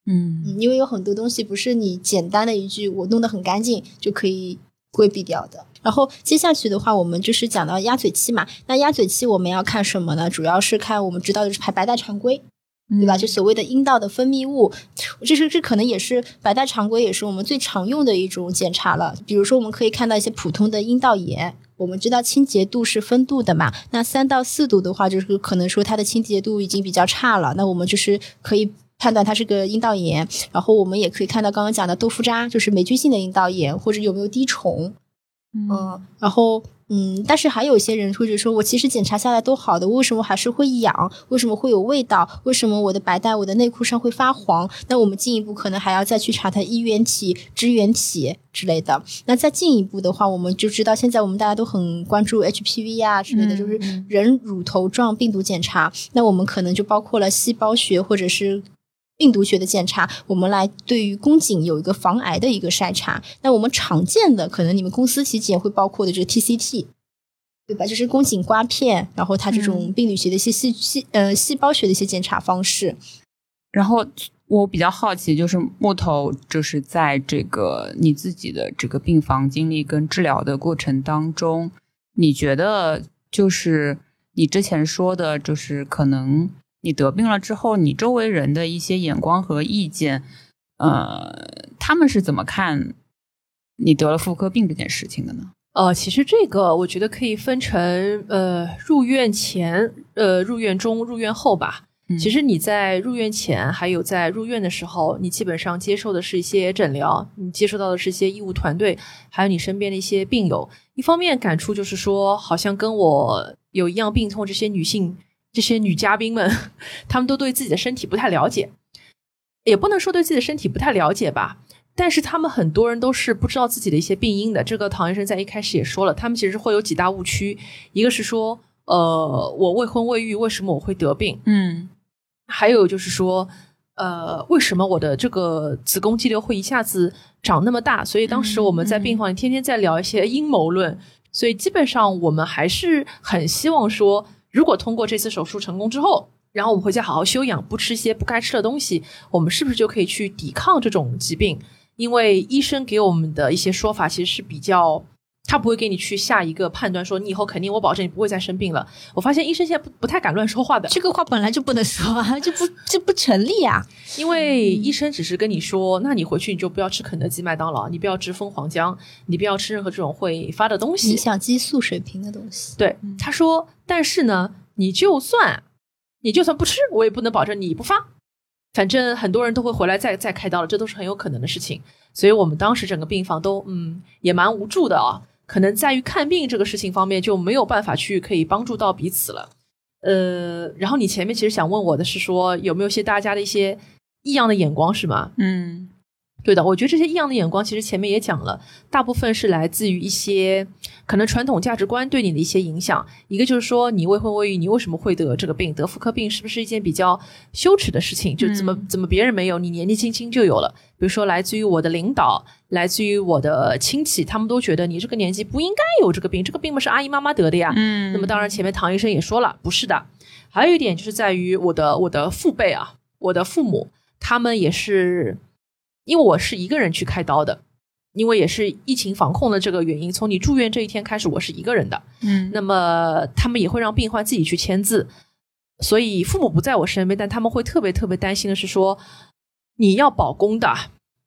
嗯嗯，因为有很多东西不是你简单的一句“我弄得很干净”就可以规避掉的。然后接下去的话，我们就是讲到鸭嘴器嘛。那鸭嘴器我们要看什么呢？主要是看我们知道的是排白带常规，对吧？就所谓的阴道的分泌物，这是这可能也是白带常规，也是我们最常用的一种检查了。比如说，我们可以看到一些普通的阴道炎。我们知道清洁度是分度的嘛，那三到四度的话，就是可能说它的清洁度已经比较差了，那我们就是可以判断它是个阴道炎。然后我们也可以看到刚刚讲的豆腐渣，就是霉菌性的阴道炎，或者有没有滴虫。嗯，然后嗯，但是还有一些人会觉得说，我其实检查下来都好的，为什么还是会痒？为什么会有味道？为什么我的白带、我的内裤上会发黄？那我们进一步可能还要再去查它衣原体、支原体之类的。那再进一步的话，我们就知道现在我们大家都很关注 HPV 啊之类的，嗯就是人乳头状病毒检查。那我们可能就包括了细胞学或者是。病毒学的检查，我们来对于宫颈有一个防癌的一个筛查。那我们常见的，可能你们公司体检会包括的这个 TCT，对吧？就是宫颈刮片，然后它这种病理学的一些细细呃细胞学的一些检查方式。然后我比较好奇，就是木头，就是在这个你自己的这个病房经历跟治疗的过程当中，你觉得就是你之前说的，就是可能你得病了之后，你周围人的一些眼光和意见，呃，他们是怎么看你得了妇科病这件事情的呢？呃，其实这个我觉得可以分成呃入院前、呃入院中、入院后吧。嗯其实你在入院前，还有在入院的时候，你基本上接受的是一些诊疗，你接受到的是一些医务团队，还有你身边的一些病友。一方面感触就是说，好像跟我有一样病痛这些女性、这些女嘉宾们，她们都对自己的身体不太了解，也不能说对自己的身体不太了解吧。但是他们很多人都是不知道自己的一些病因的。这个唐医生在一开始也说了，他们其实会有几大误区，一个是说，呃，我未婚未育，为什么我会得病？嗯还有就是说，呃，为什么我的这个子宫肌瘤会一下子长那么大？所以当时我们在病房里天天在聊一些阴谋论。所以基本上我们还是很希望说，如果通过这次手术成功之后，然后我们回家好好休养，不吃一些不该吃的东西，我们是不是就可以去抵抗这种疾病？因为医生给我们的一些说法其实是比较。他不会给你去下一个判断，说你以后肯定，我保证你不会再生病了。我发现医生现在不不太敢乱说话的，这个话本来就不能说啊，这不这不成立啊。因为医生只是跟你说，那你回去你就不要吃肯德基、麦当劳，你不要吃蜂皇浆，你不要吃任何这种会发的东西，影响激素水平的东西。对，他说，但是呢，你就算你就算不吃，我也不能保证你不发。反正很多人都会回来再再开刀了，这都是很有可能的事情。所以我们当时整个病房都嗯也蛮无助的啊。可能在于看病这个事情方面就没有办法去可以帮助到彼此了，呃，然后你前面其实想问我的是说有没有些大家的一些异样的眼光是吗？嗯。对的，我觉得这些异样的眼光，其实前面也讲了，大部分是来自于一些可能传统价值观对你的一些影响。一个就是说，你未婚未育，你为什么会得这个病？得妇科病是不是一件比较羞耻的事情？就怎么怎么别人没有，你年纪轻轻就有了？比如说，来自于我的领导，来自于我的亲戚，他们都觉得你这个年纪不应该有这个病，这个病嘛是阿姨妈妈得的呀。嗯。那么当然，前面唐医生也说了，不是的。还有一点就是在于我的我的父辈啊，我的父母，他们也是。因为我是一个人去开刀的，因为也是疫情防控的这个原因，从你住院这一天开始，我是一个人的。嗯，那么他们也会让病患自己去签字，所以父母不在我身边，但他们会特别特别担心的是说，你要保宫的，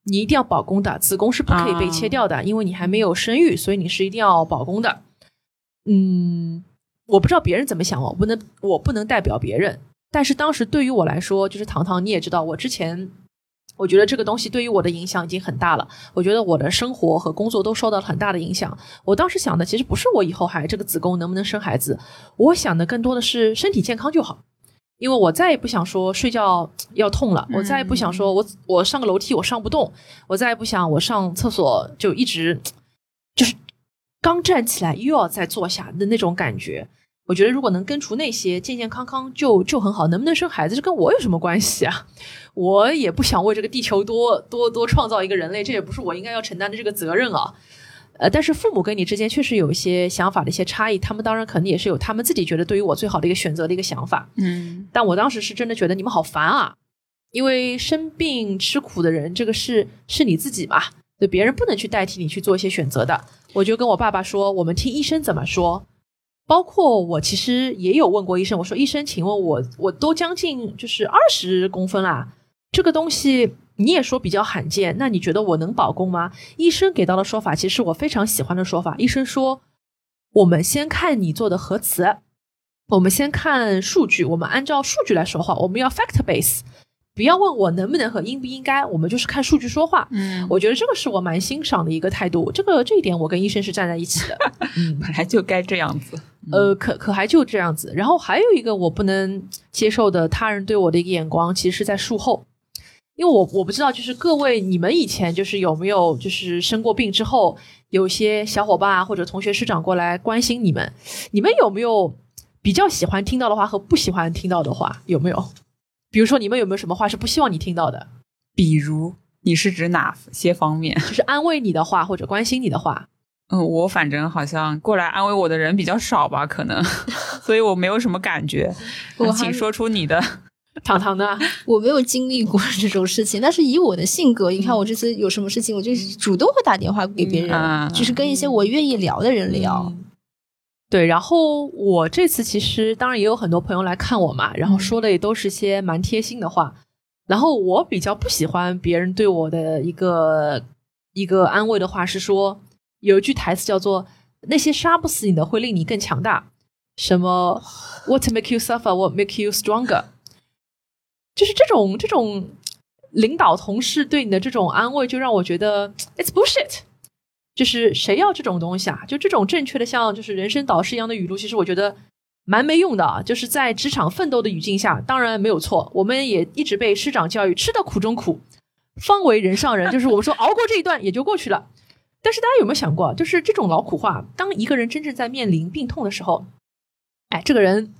你一定要保宫的，子宫是不可以被切掉的，因为你还没有生育，所以你是一定要保宫的。嗯，我不知道别人怎么想，我不能我不能代表别人，但是当时对于我来说，就是糖糖，你也知道，我之前。我觉得这个东西对于我的影响已经很大了。我觉得我的生活和工作都受到了很大的影响。我当时想的其实不是我以后还这个子宫能不能生孩子，我想的更多的是身体健康就好。因为我再也不想说睡觉要痛了，我再也不想说我我上个楼梯我上不动，我再也不想我上厕所就一直就是刚站起来又要再坐下的那种感觉。我觉得如果能根除那些，健健康康就就很好。能不能生孩子，这跟我有什么关系啊？我也不想为这个地球多多多创造一个人类，这也不是我应该要承担的这个责任啊。呃，但是父母跟你之间确实有一些想法的一些差异，他们当然肯定也是有他们自己觉得对于我最好的一个选择的一个想法。嗯，但我当时是真的觉得你们好烦啊，因为生病吃苦的人，这个是是你自己嘛，对别人不能去代替你去做一些选择的。我就跟我爸爸说，我们听医生怎么说。包括我其实也有问过医生，我说医生，请问我我都将近就是二十公分啦，这个东西你也说比较罕见，那你觉得我能保宫吗？医生给到的说法其实是我非常喜欢的说法。医生说，我们先看你做的核磁，我们先看数据，我们按照数据来说话，我们要 fact base。不要问我能不能和应不应该，我们就是看数据说话。嗯，我觉得这个是我蛮欣赏的一个态度。这个这一点我跟医生是站在一起的。嗯，本来就该这样子。呃，可可还就这样子。然后还有一个我不能接受的他人对我的一个眼光，其实是在术后，因为我我不知道，就是各位你们以前就是有没有就是生过病之后，有些小伙伴啊或者同学师长过来关心你们，你们有没有比较喜欢听到的话和不喜欢听到的话？有没有？比如说，你们有没有什么话是不希望你听到的？比如，你是指哪些方面？就是安慰你的话或者关心你的话。嗯，我反正好像过来安慰我的人比较少吧，可能，所以我没有什么感觉。请说出你的，糖糖的。我没有经历过这种事情，但是以我的性格，你看我这次有什么事情，我就主动会打电话给别人，就是跟一些我愿意聊的人聊。对，然后我这次其实当然也有很多朋友来看我嘛，然后说的也都是些蛮贴心的话。然后我比较不喜欢别人对我的一个一个安慰的话是说，有一句台词叫做“那些杀不死你的会令你更强大”，什么 “What make you suffer, what make you stronger”，就是这种这种领导同事对你的这种安慰，就让我觉得 “It's bullshit”。就是谁要这种东西啊？就这种正确的像就是人生导师一样的语录，其实我觉得蛮没用的。就是在职场奋斗的语境下，当然没有错。我们也一直被师长教育，吃的苦中苦，方为人上人。就是我们说熬过这一段也就过去了。但是大家有没有想过，就是这种劳苦话，当一个人真正在面临病痛的时候，哎，这个人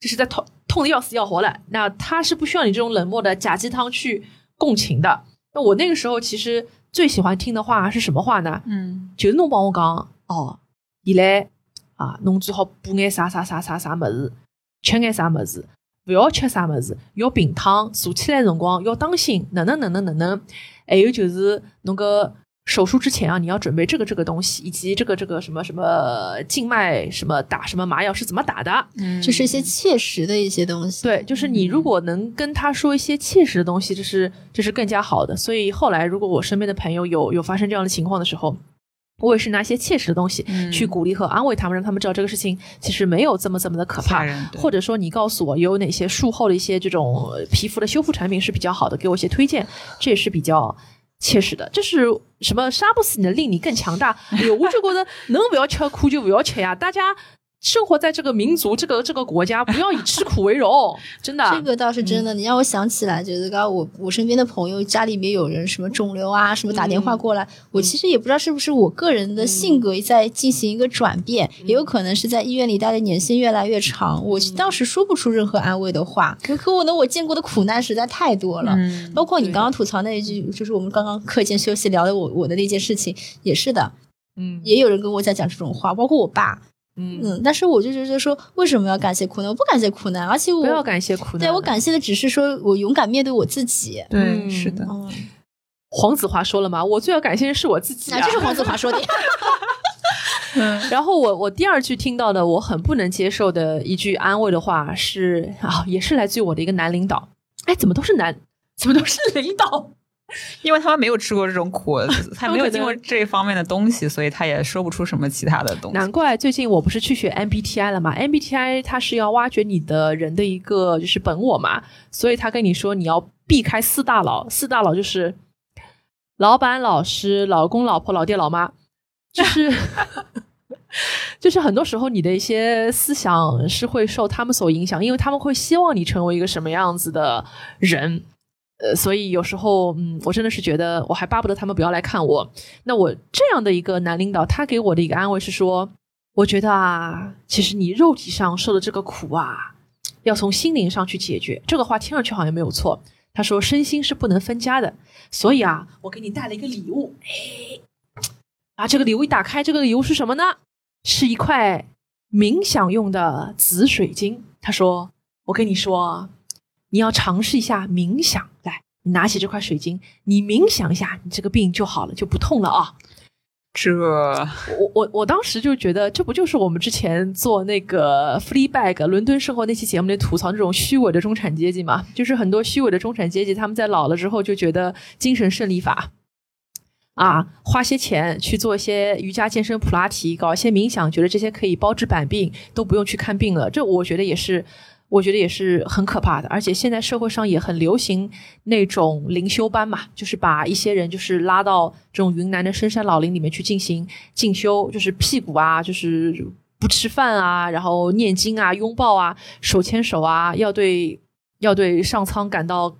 就是在痛痛的要死要活了，那他是不需要你这种冷漠的假鸡汤去共情的。那我那个时候其实最喜欢听的话是什么话呢？嗯就是侬帮我讲哦，现来啊，侬最好补眼啥啥啥啥啥么子，吃眼啥么子，不要吃啥么子，要平躺，坐起来辰光要当心，哪能哪能哪能。还有就是侬个手术之前啊，你要准备这个这个东西，以及这个这个什么什么静脉什么打什么麻药是怎么打的。嗯，就是一些切实的一些东西。对，就是你如果能跟他说一些切实的东西，这是这是更加好的。所以后来，如果我身边的朋友有有发生这样的情况的时候，我也是拿一些切实的东西嗯去鼓励和安慰他们，让他们知道这个事情其实没有这么这么的可怕。或者说，你告诉我有哪些术后的一些这种呃皮肤的修复产品是比较好的，给我一些推荐，这也是比较切实的。这是什么杀不死你的，令你更强大。哎哟，我就觉得能不要吃苦就不要吃呀，大家。生活在这个民族、这个这个国家，不要以吃苦为荣，真的。这个倒是真的，你让我想起来，就是刚刚我我身边的朋友家里面有人什么肿瘤啊，什么打电话过来，我其实也不知道是不是我个人的性格在进行一个转变，也有可能是在医院里待的年限越来越长，我当时说不出任何安慰的话，可可我呢，我见过的苦难实在太多了，嗯包括你刚刚吐槽那一句，就是我们刚刚课间休息聊的我我的那件事情，也是的，嗯。也有人跟我在讲这种话，包括我爸，嗯，嗯，但是我就觉得说，为什么要感谢苦难？我不感谢苦难，而且我不要感谢苦难。对我感谢的只是说我勇敢面对我自己。对，嗯是的，嗯，黄子华说了嘛，我最要感谢的是我自己、啊。那这是黄子华说的。然后我我第二句听到的我很不能接受的一句安慰的话是啊，也是来自于我的一个男领导。哎，怎么都是男，怎么都是领导？因为他们没有吃过这种苦，他没有经过这方面的东西，所以他也说不出什么其他的东西。难怪最近我不是去学 MBTI 了嘛？MBTI 它是要挖掘你的人的一个就是本我嘛，所以他跟你说你要避开四大佬，四大佬就是老板、老师、老公、老婆、老爹、老妈，就是。就是很多时候，你的一些思想是会受他们所影响，因为他们会希望你成为一个什么样子的人，呃，所以有时候，嗯，我真的是觉得，我还巴不得他们不要来看我。那我这样的一个男领导，他给我的一个安慰是说，我觉得啊，其实你肉体上受的这个苦啊，要从心灵上去解决。这个话听上去好像没有错。他说，身心是不能分家的，所以啊，我给你带了一个礼物，哎，啊，这个礼物一打开，这个礼物是什么呢？是一块冥想用的紫水晶。他说：“我跟你说，你要尝试一下冥想。来，你拿起这块水晶，你冥想一下，你这个病就好了，就不痛了啊。”这我我我当时就觉得，这不就是我们之前做那个 Fleabag 伦敦生活那期节目里吐槽那种虚伪的中产阶级嘛？就是很多虚伪的中产阶级，他们在老了之后就觉得精神胜利法。啊，花些钱去做一些瑜伽、健身、普拉提，搞一些冥想，觉得这些可以包治百病，都不用去看病了。这我觉得也是，我觉得也是很可怕的。而且现在社会上也很流行那种灵修班嘛，就是把一些人就是拉到这种云南的深山老林里面去进行进修，就是屁股啊，就是不吃饭啊，然后念经啊，拥抱啊，手牵手啊，要对要对上苍感到。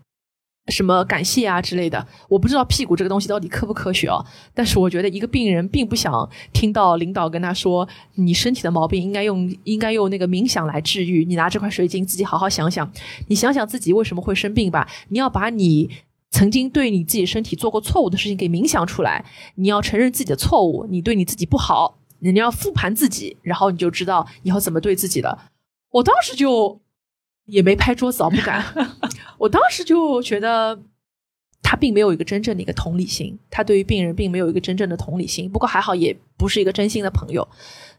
什么感谢啊之类的，我不知道屁股这个东西到底科不科学哦。但是我觉得一个病人并不想听到领导跟他说，你身体的毛病应该用应该用那个冥想来治愈。你拿这块水晶自己好好想想，你想想自己为什么会生病吧。你要把你曾经对你自己身体做过错误的事情给冥想出来，你要承认自己的错误，你对你自己不好，你要复盘自己，然后你就知道以后怎么对自己了。我当时就。也没拍桌子啊，不敢。我当时就觉得他并没有一个真正的一个同理心，他对于病人并没有一个真正的同理心。不过还好，也不是一个真心的朋友，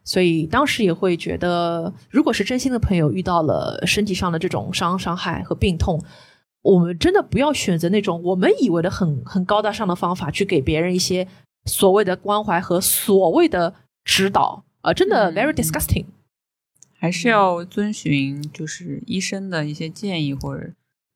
所以当时也会觉得，如果是真心的朋友遇到了身体上的这种伤伤害和病痛，我们真的不要选择那种我们以为的很很高大上的方法去给别人一些所谓的关怀和所谓的指导啊、呃，真的嗯 very disgusting。还是要遵循就是医生的一些建议或者。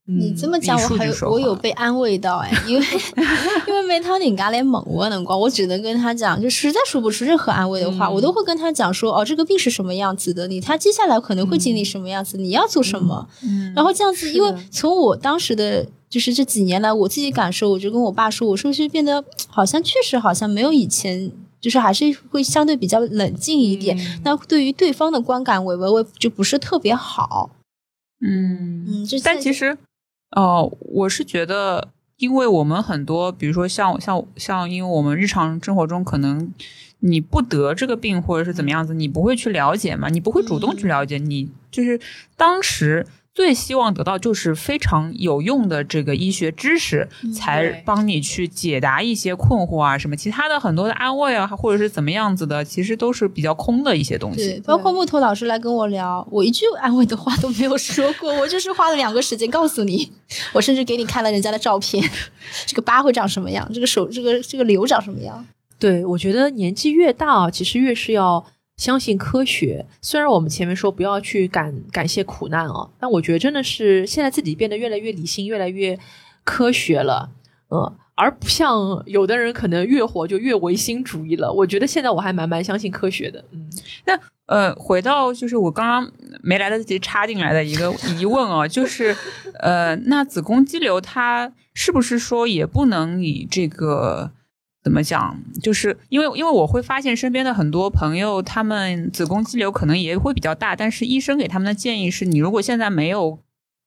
你这么讲，我还有我有被安慰到哎，因为 因为每趟人家来猛我能光，我只能跟他讲，就实在说不出任何安慰的话，嗯我都会跟他讲说，哦，这个病是什么样子的，你他接下来可能会经历什么样子，你要做什么，嗯然后这样子，因为从我当时的就是这几年来，我自己感受，我就跟我爸说，我是不是变得好像确实好像没有以前。就是还是会相对比较冷静一点，嗯那对于对方的观感，我我我就不是特别好。嗯嗯，这但其实，哦、我是觉得，因为我们很多，比如说像像像，因为我们日常生活中可能你不得这个病或者是怎么样子，你不会去了解嘛，你不会主动去了解，你就是当时。最希望得到就是非常有用的这个医学知识，才帮你去解答一些困惑啊，什么其他的很多的安慰啊，或者是怎么样子的，其实都是比较空的一些东对，西。包括木头老师来跟我聊，我一句安慰的话都没有说过，我就是花了两个时间告诉你，我甚至给你看了人家的照片，这个疤会长什么样，这个手这个这个瘤长什么样。对，我觉得年纪越大啊，其实越是要相信科学。虽然我们前面说不要去感感谢苦难啊，但我觉得真的是现在自己变得越来越理性，越来越科学了，嗯，而不像有的人可能越活就越唯心主义了。我觉得现在我还蛮蛮相信科学的，嗯。那呃，回到就是我刚刚没来得及插进来的一个疑问哦，就是呃，那子宫肌瘤它是不是说也不能以这个怎么讲？就是因为因为我会发现身边的很多朋友，他们子宫肌瘤可能也会比较大，但是医生给他们的建议是你如果现在没有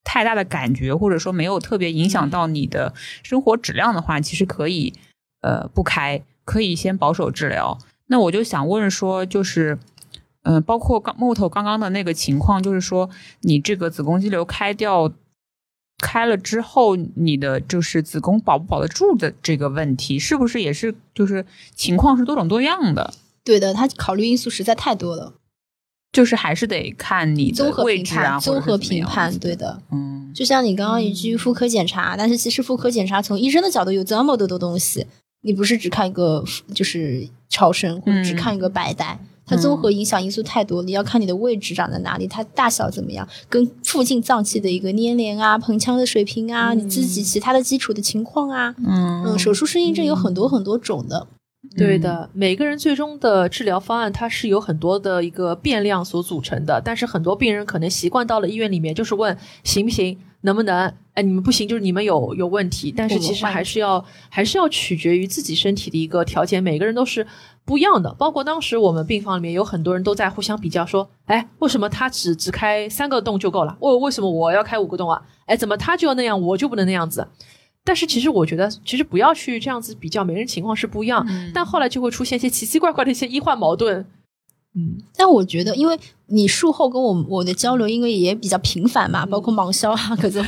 太大的感觉，或者说没有特别影响到你的生活质量的话，其实可以呃不开，可以先保守治疗。那我就想问说，就是。嗯，包括刚木头刚刚的那个情况，就是说你这个子宫肌瘤开掉开了之后，你的就是子宫保不保得住的这个问题，是不是也是就是情况是多种多样的？对的，它考虑因素实在太多了，就是还是得看你综的合评判，位置啊，综合评判，对的。嗯，就像你刚刚一句妇科检查，但是其实妇科检查从医生的角度有这么多的东西，你不是只看一个就是超声或者只嗯看一个白带，它综合影响因素太多，你要看你的位置长在哪里，它大小怎么样，跟附近脏器的一个粘连啊、盆腔的水平啊，你自己其他的基础的情况啊，嗯。嗯，手术适应症有很多很多种的，对的，每个人最终的治疗方案它是有很多的一个变量所组成的，但是很多病人可能习惯到了医院里面就是问行不行，能不能，哎，你们不行就是你们有有问题，但是其实还是要还是要取决于自己身体的一个条件，每个人都是不一样的。包括当时我们病房里面有很多人都在互相比较，说，哎，为什么他只只开三个洞就够了？为为什么我要开五个洞啊？哎，怎么他就要那样，我就不能那样子？但是其实我觉得，其实不要去这样子比较，每个人情况是不一样。嗯但后来就会出现一些奇奇怪怪的一些医患矛盾。嗯，但我觉得，因为你术后跟我我的交流，因为也比较频繁嘛，包括盲销啊，各种，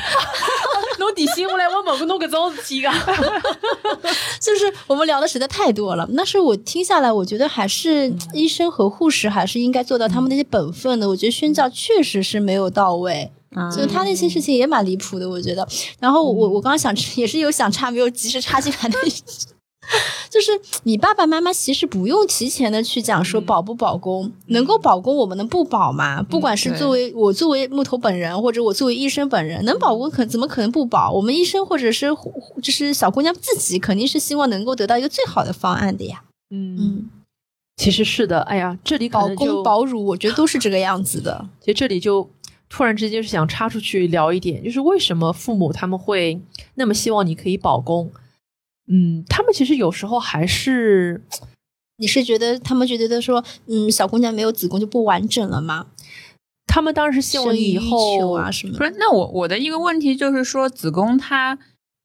侬提醒我来，我问过侬搿种事体个。就是我们聊的实在太多了。那是我听下来，我觉得还是医生和护士还是应该做到他们那些本分的。我觉得宣教确实是没有到位，嗯就他那些事情也蛮离谱的，我觉得。然后我我刚刚想也是有想插没有及时插进来。就是你爸爸妈妈其实不用提前的去讲说保不保宫，能够保宫我们能不保吗？不管是作为我作为木头本人，或者我作为医生本人，能保宫可怎么可能不保？我们医生或者是护就是小姑娘自己，肯定是希望能够得到一个最好的方案的呀。嗯，嗯，其实是的。哎呀，这里保宫保乳，我觉得都是这个样子的。其实这里就突然之间是想插出去聊一点，就是为什么父母他们会那么希望你可以保宫？嗯，他们其实有时候还是 你是觉得他们觉得说，嗯，小姑娘没有子宫就不完整了吗？他们当然是希望你以后啊什么的？不是，那我我的一个问题就是说，子宫它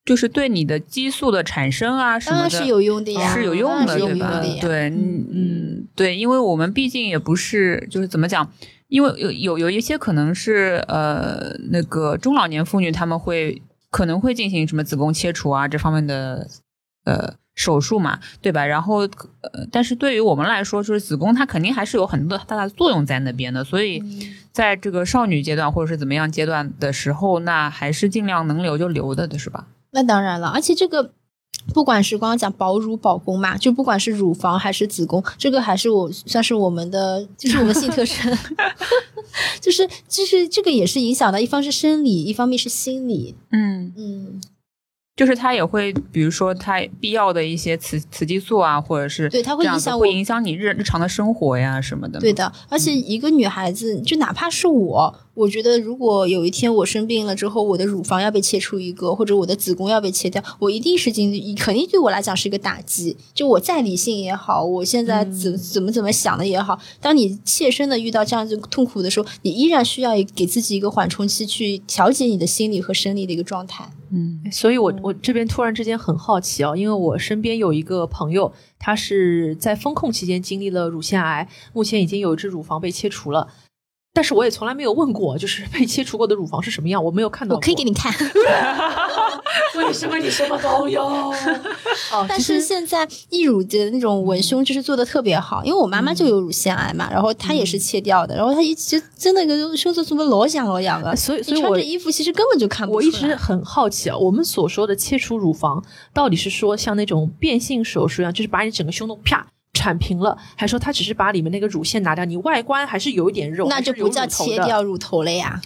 就是对你的激素的产生啊什么的，当然是有用的呀，是有用的，是有对吧用的？呀。对，嗯嗯，对，因为我们毕竟也不是，就是怎么讲，因为有有有一些可能是呃，那个中老年妇女她们会可能会进行什么子宫切除啊这方面的呃手术嘛，对吧？然后呃，但是对于我们来说，就是子宫它肯定还是有很多大的作用在那边的，所以在这个少女阶段或者是怎么样阶段的时候，那还是尽量能留就留的，是吧？那当然了，而且这个不管是刚刚讲保乳保宫嘛，就不管是乳房还是子宫，这个还是我算是我们的，就是我们性特征，就是就是这个也是影响到，一方是生理，一方面是心理，嗯。嗯，就是它也会，比如说它必要的一些雌雌激素啊，或者是对它会影响会影响你日日常的生活呀什么的。对，的。而且一个女孩子，就哪怕是我，我觉得如果有一天我生病了之后，我的乳房要被切除一个，或者我的子宫要被切掉，我一定是经历，肯定对我来讲是一个打击。就我再理性也好，我现在怎怎么怎么想的也好，当你切身的遇到这样子痛苦的时候，你依然需要给自己一个缓冲期，去调节你的心理和生理的一个状态。嗯所以我我这边突然之间很好奇啊，因为我身边有一个朋友，他是在风控期间经历了乳腺癌，目前已经有一只乳房被切除了。但是我也从来没有问过，就是被切除过的乳房是什么样，我没有看到。我可以给你看，为什么你什么都有？哦，但是现在义乳的那种文胸就是做的特别好，因为我妈妈就有乳腺癌嘛，然后她也是切掉的，然后她一直真的个胸做什么老痒老痒的，所以所以我你穿着衣服其实根本就看不出来。我一直很好奇啊，我们所说的切除乳房，到底是说像那种变性手术一样，就是把你整个胸都啪铲平了，还说他只是把里面那个乳腺拿掉，你外观还是有一点肉，那就不叫。切掉乳头了呀，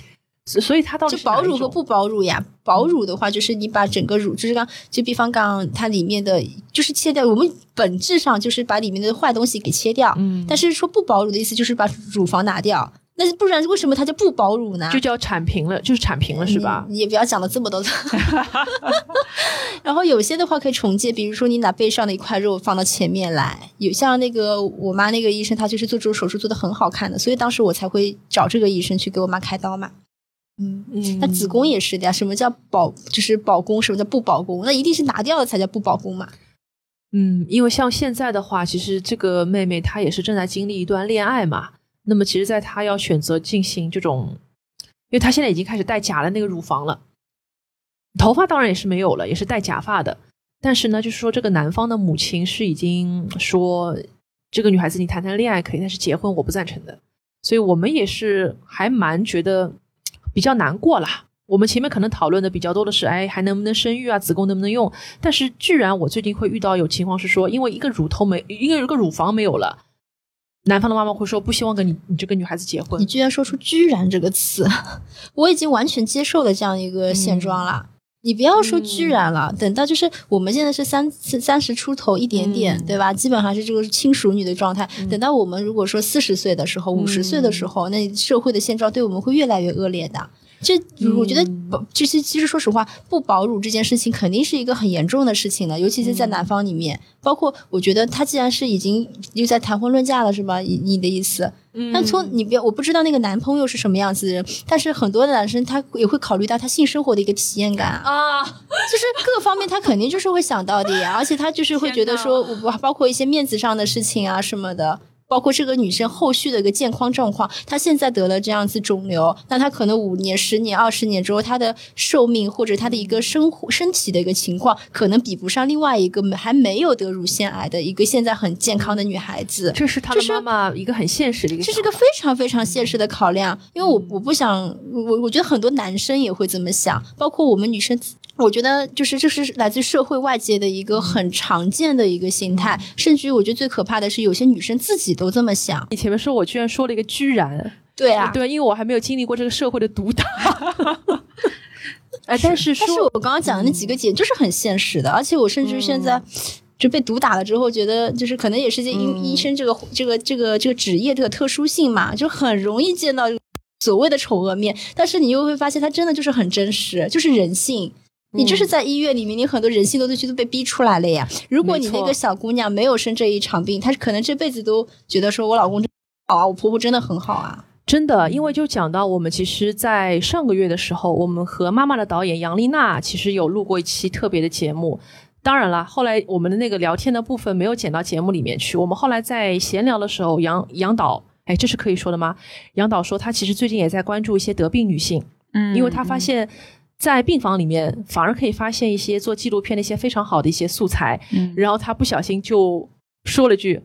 所所以它到底就是保哪一种乳和不保乳呀。保乳的话，就是你把整个乳，就是刚就比方刚它里面的就是切掉，我们本质上就是把里面的坏东西给切掉。嗯但是说不保乳的意思就是把乳房拿掉，那不然为什么它叫不保乳呢？就叫铲平了，就是铲平了是吧？你你也不要讲的这么多。然后有些的话可以重建，比如说你拿背上的一块肉放到前面来，有像那个我妈那个医生，他就是做这种手术做的很好看的，所以当时我才会找这个医生去给我妈开刀嘛。嗯，嗯那子宫也是的呀，什么叫保就是保宫，什么叫不保宫？那一定是拿掉了才叫不保宫嘛。嗯，因为像现在的话，其实这个妹妹她也是正在经历一段恋爱嘛。那么，其实，在她要选择进行这种，因为她现在已经开始戴假的那个乳房了，头发当然也是没有了，也是戴假发的。但是呢，就是说这个男方的母亲是已经说，这个女孩子你谈谈恋爱可以，但是结婚我不赞成的。所以我们也是还蛮觉得比较难过啦。我们前面可能讨论的比较多的是，哎，还能不能生育啊，子宫能不能用？但是居然我最近会遇到有情况是说，因为一个乳头没，因为一个乳房没有了，男方的妈妈会说不希望跟你你这个女孩子结婚你。居然说出“居然”这个词，我已经完全接受了这样一个现状了。你不要说居然了，等到就是我们现在是三三十出头一点点，嗯对吧？基本上是这个轻熟女的状态。等到我们如果说四十岁的时候、五十岁的时候，那社会的现状对我们会越来越恶劣的。这我觉得保，其实其实说实话，不保乳这件事情肯定是一个很严重的事情了，尤其是在男方里面。包括我觉得他既然是已经又在谈婚论嫁了，是吧？你你的意思？嗯但从你不要，我不知道那个男朋友是什么样子的人，但是很多的男生他也会考虑到他性生活的一个体验感啊，啊，就是各方面他肯定就是会想到的呀，而且他就是会觉得说，我包括一些面子上的事情啊什么的。包括这个女生后续的一个健康状况，她现在得了这样子肿瘤，那她可能五年、十年、二十年之后，她的寿命或者她的一个生活身体的一个情况，可能比不上另外一个还没有得乳腺癌的一个现在很健康的女孩子。这是她的妈妈一个很现实的一个，这是个非常非常现实的考量，因为我我不想，我我觉得很多男生也会这么想，包括我们女生。我觉得就是这是来自社会外界的一个很常见的一个心态，甚至于我觉得最可怕的是有些女生自己都这么想。你前面说我居然说了一个居然，对啊，对，因为我还没有经历过这个社会的毒打。哎，但是说但是我刚刚讲的那几个点就是很现实的，而且我甚至于现在。就被毒打了之后，觉得就是可能也是这医医生这个这个这个这个职业这个特殊性嘛，就很容易见到所谓的丑恶面，但是你又会发现它真的就是很真实，就是人性。你就是在医院里面，你很多人性的东西都被逼出来了呀。如果你那个小姑娘没有生这一场病，她可能这辈子都觉得说我老公真好啊，我婆婆真的很好啊。真的，因为就讲到我们其实，在上个月的时候，我们和妈妈的导演杨丽娜其实有录过一期特别的节目。当然了，后来我们的那个聊天的部分没有剪到节目里面去。我们后来在闲聊的时候，杨杨导，哎，这是可以说的吗？杨导说他其实最近也在关注一些得病女性，嗯因为他发现，在病房里面反而可以发现一些做纪录片的一些非常好的一些素材。嗯然后他不小心就说了句：“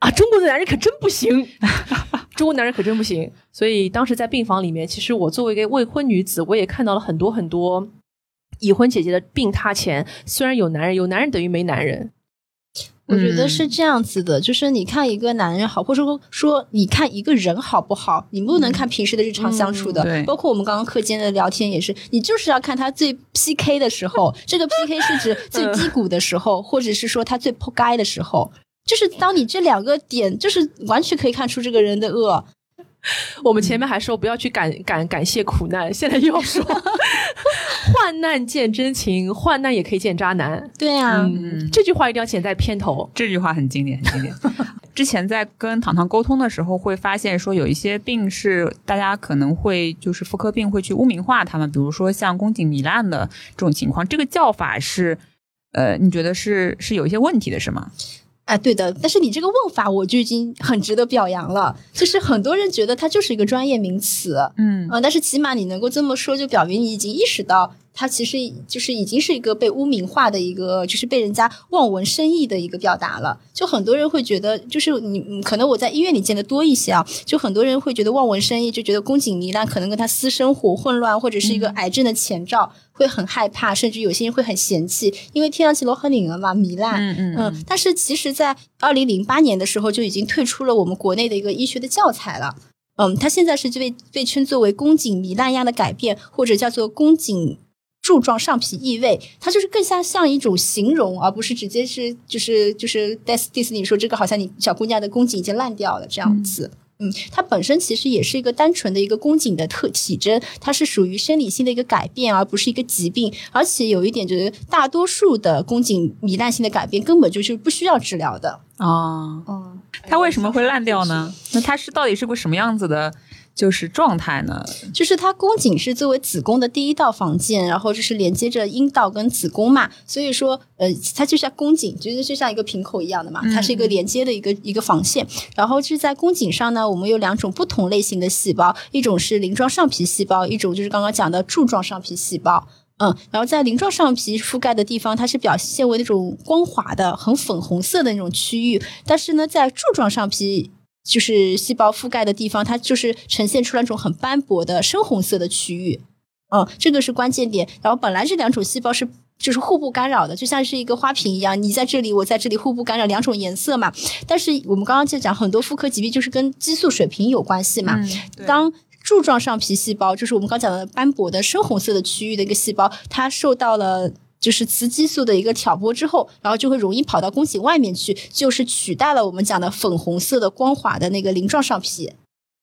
啊，中国的男人可真不行，中国男人可真不行。”所以当时在病房里面，其实我作为一个未婚女子，我也看到了很多很多已婚姐姐的病榻前，虽然有男人，有男人等于没男人。我觉得是这样子的，就是你看一个男人好，或者说说你看一个人好不好，你不能看平时的日常相处的，包括我们刚刚课间的聊天也是，你就是要看他最 PK 的时候，这个 PK 是指 最低谷的时候，或者是说他最破街的时候，就是当你这两个点，就是完全可以看出这个人的恶。我们前面还说不要去感感感谢苦难，现在又要说患难见真情，患难也可以见渣男。对啊，嗯，这句话一定要写在片头。这句话很经典，很经典。之前在跟糖糖沟通的时候，会发现说有一些病是大家可能会就是妇科病会去污名化他们，比如说像宫颈糜烂的这种情况，这个叫法是呃，你觉得是是有一些问题的，是吗？哎，对的，但是你这个问法我就已经很值得表扬了。就是很多人觉得它就是一个专业名词，嗯啊、但是起码你能够这么说，就表明你已经意识到它其实就是已经是一个被污名化的一个，就是被人家望文生义的一个表达了。就很多人会觉得，就是你嗯可能我在医院里见的多一些啊，就很多人会觉得望文生义，就觉得宫颈糜烂可能跟他私生活混乱或者是一个癌症的前兆，会很害怕，甚至有些人会很嫌弃，因为听上去罗很拧了嘛，糜烂。嗯嗯嗯，但是其实，在二零零八年的时候就已经退出了我们国内的一个医学的教材了。嗯，它现在是被被称作为宫颈糜烂样的改变，或者叫做宫颈柱状上皮异味，它就是更像像一种形容，而不是直接是就是就是 dis dis 你说这个好像你小姑娘的宫颈已经烂掉了这样子。嗯，它本身其实也是一个单纯的一个宫颈的特体征，它是属于生理性的一个改变，而不是一个疾病。而且有一点就是，大多数的宫颈糜烂性的改变根本就是不需要治疗的。哦，嗯，它为什么会烂掉呢？那它是到底是个什么样子的，就是状态呢？就是它宫颈是作为子宫的第一道防线，然后就是连接着阴道跟子宫嘛，所以说呃，它就像宫颈，就是就像一个瓶口一样的嘛，它是一个连接的一个一个防线。然后就是在宫颈上呢，我们有两种不同类型的细胞，一种是鳞状上皮细胞，一种就是刚刚讲的柱状上皮细胞。嗯，然后在鳞状上皮覆盖的地方，它是表现为那种光滑的、很粉红色的那种区域，但是呢，在柱状上皮就是细胞覆盖的地方，它就是呈现出来一种很斑驳的深红色的区域。嗯，这个是关键点。然后本来这两种细胞是就是互不干扰的，就像是一个花瓶一样，你在这里，我在这里，互不干扰，两种颜色嘛。但是我们刚刚就讲，很多妇科疾病就是跟激素水平有关系嘛。嗯，当柱状上皮细胞，就是我们刚讲的斑驳的深红色的区域的一个细胞，它受到了就是雌激素的一个挑拨之后，然后就会容易跑到宫颈外面去，就是取代了我们讲的粉红色的光滑的那个鳞状上皮，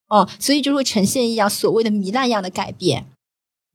哦、所以就会呈现一样所谓的糜烂样的改变。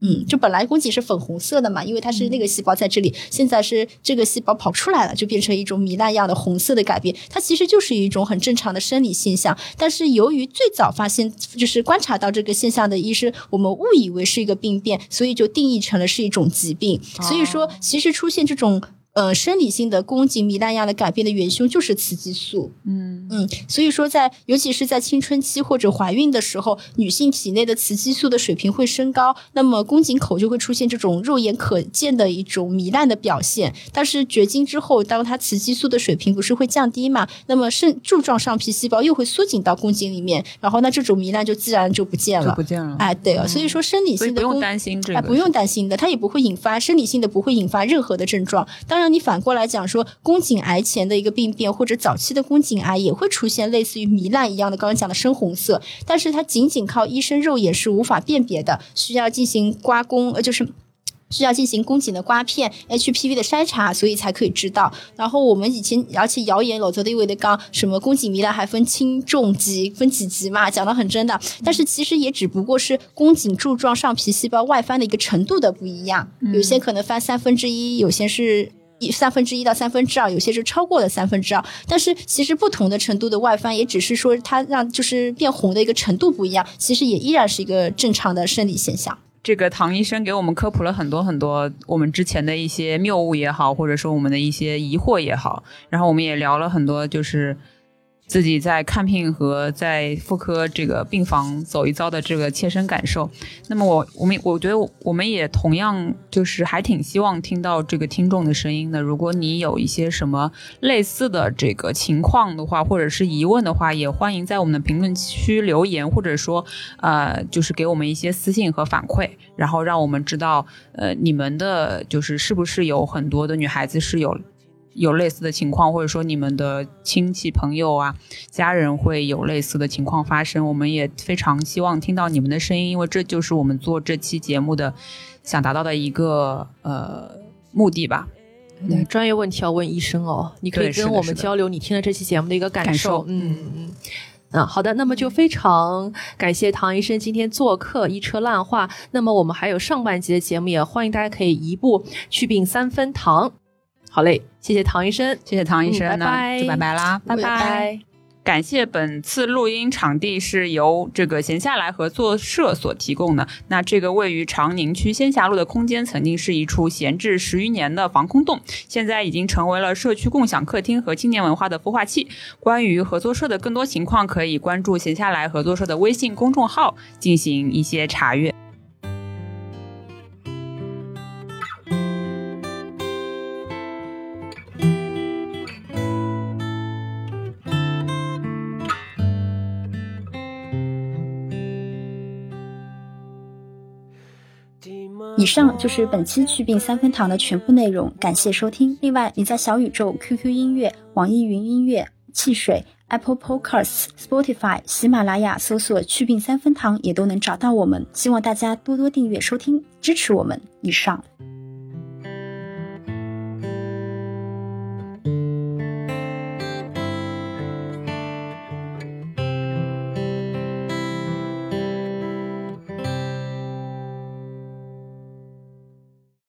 嗯，就本来宫颈是粉红色的嘛，因为它是那个细胞在这里，现在是这个细胞跑出来了，就变成一种糜烂样的红色的改变。它其实就是一种很正常的生理现象，但是由于最早发现就是观察到这个现象的医生，我们误以为是一个病变，所以就定义成了是一种疾病。所以说，其实出现这种。呃，生理性的宫颈糜烂样的改变的元凶就是雌激素。嗯嗯，所以说在尤其是在青春期或者怀孕的时候，女性体内的雌激素的水平会升高，那么宫颈口就会出现这种肉眼可见的一种糜烂的表现。但是绝经之后，当它雌激素的水平不是会降低嘛，那么肾柱状上皮细胞又会缩紧到宫颈里面，然后那这种糜烂就自然就不见了就不。见了。哎，对啊，所以说生理性的不用担心这个，哎，不用担心的，它也不会引发生理性的，不会引发任何的症状。当然，你反过来讲说，宫颈癌前的一个病变或者早期的宫颈癌也会出现类似于糜烂一样的，刚刚讲的深红色，但是它仅仅靠医生肉眼是无法辨别的，需要进行刮宫，呃，就是。需要进行宫颈的刮片、HPV 的筛查，所以才可以知道。然后我们以前，而且谣言老早的以为的刚什么宫颈糜烂还分轻重级，分几级嘛，讲的很真的。但是其实也只不过是宫颈柱状上皮细胞外翻的一个程度的不一样，有些可能翻三分之一，有些是。一三分之一到三分之二，有些是超过了三分之二，但是其实不同的程度的外翻，也只是说它让就是变红的一个程度不一样，其实也依然是一个正常的生理现象。这个唐医生给我们科普了很多很多我们之前的一些谬误也好，或者说我们的一些疑惑也好，然后我们也聊了很多，就是自己在看病和在妇科这个病房走一遭的这个切身感受。那么我我们我觉得我们也同样就是还挺希望听到这个听众的声音的。如果你有一些什么类似的这个情况的话，或者是疑问的话，也欢迎在我们的评论区留言，或者说呃，就是给我们一些私信和反馈，然后让我们知道呃你们的就是是不是有很多的女孩子是有。有类似的情况，或者说你们的亲戚朋友啊、家人会有类似的情况发生，我们也非常希望听到你们的声音，因为这就是我们做这期节目的想达到的一个呃目的吧。对，专业问题要问医生哦。你可以跟我们交流你听了这期节目的一个感感受嗯嗯。嗯，好的，那么就非常感谢唐医生今天做客一车烂话。那么我们还有上半集的节目，也欢迎大家可以移步去病三分堂。好嘞，谢谢唐医生，谢谢唐医生，嗯拜拜那就拜拜啦，拜拜。感谢本次录音场地是由这个闲下来合作社所提供的。那这个位于长宁区仙霞路的空间，曾经是一处闲置十余年的防空洞，现在已经成为了社区共享客厅和青年文化的孵化器。关于合作社的更多情况，可以关注闲下来合作社的微信公众号进行一些查阅。以上就是本期祛病三分堂的全部内容，感谢收听。另外，你在小宇宙、QQ 音乐、网易云音乐、汽水、Apple Podcasts、Spotify、喜马拉雅搜索“祛病三分堂”也都能找到我们。希望大家多多订阅收听，支持我们。以上。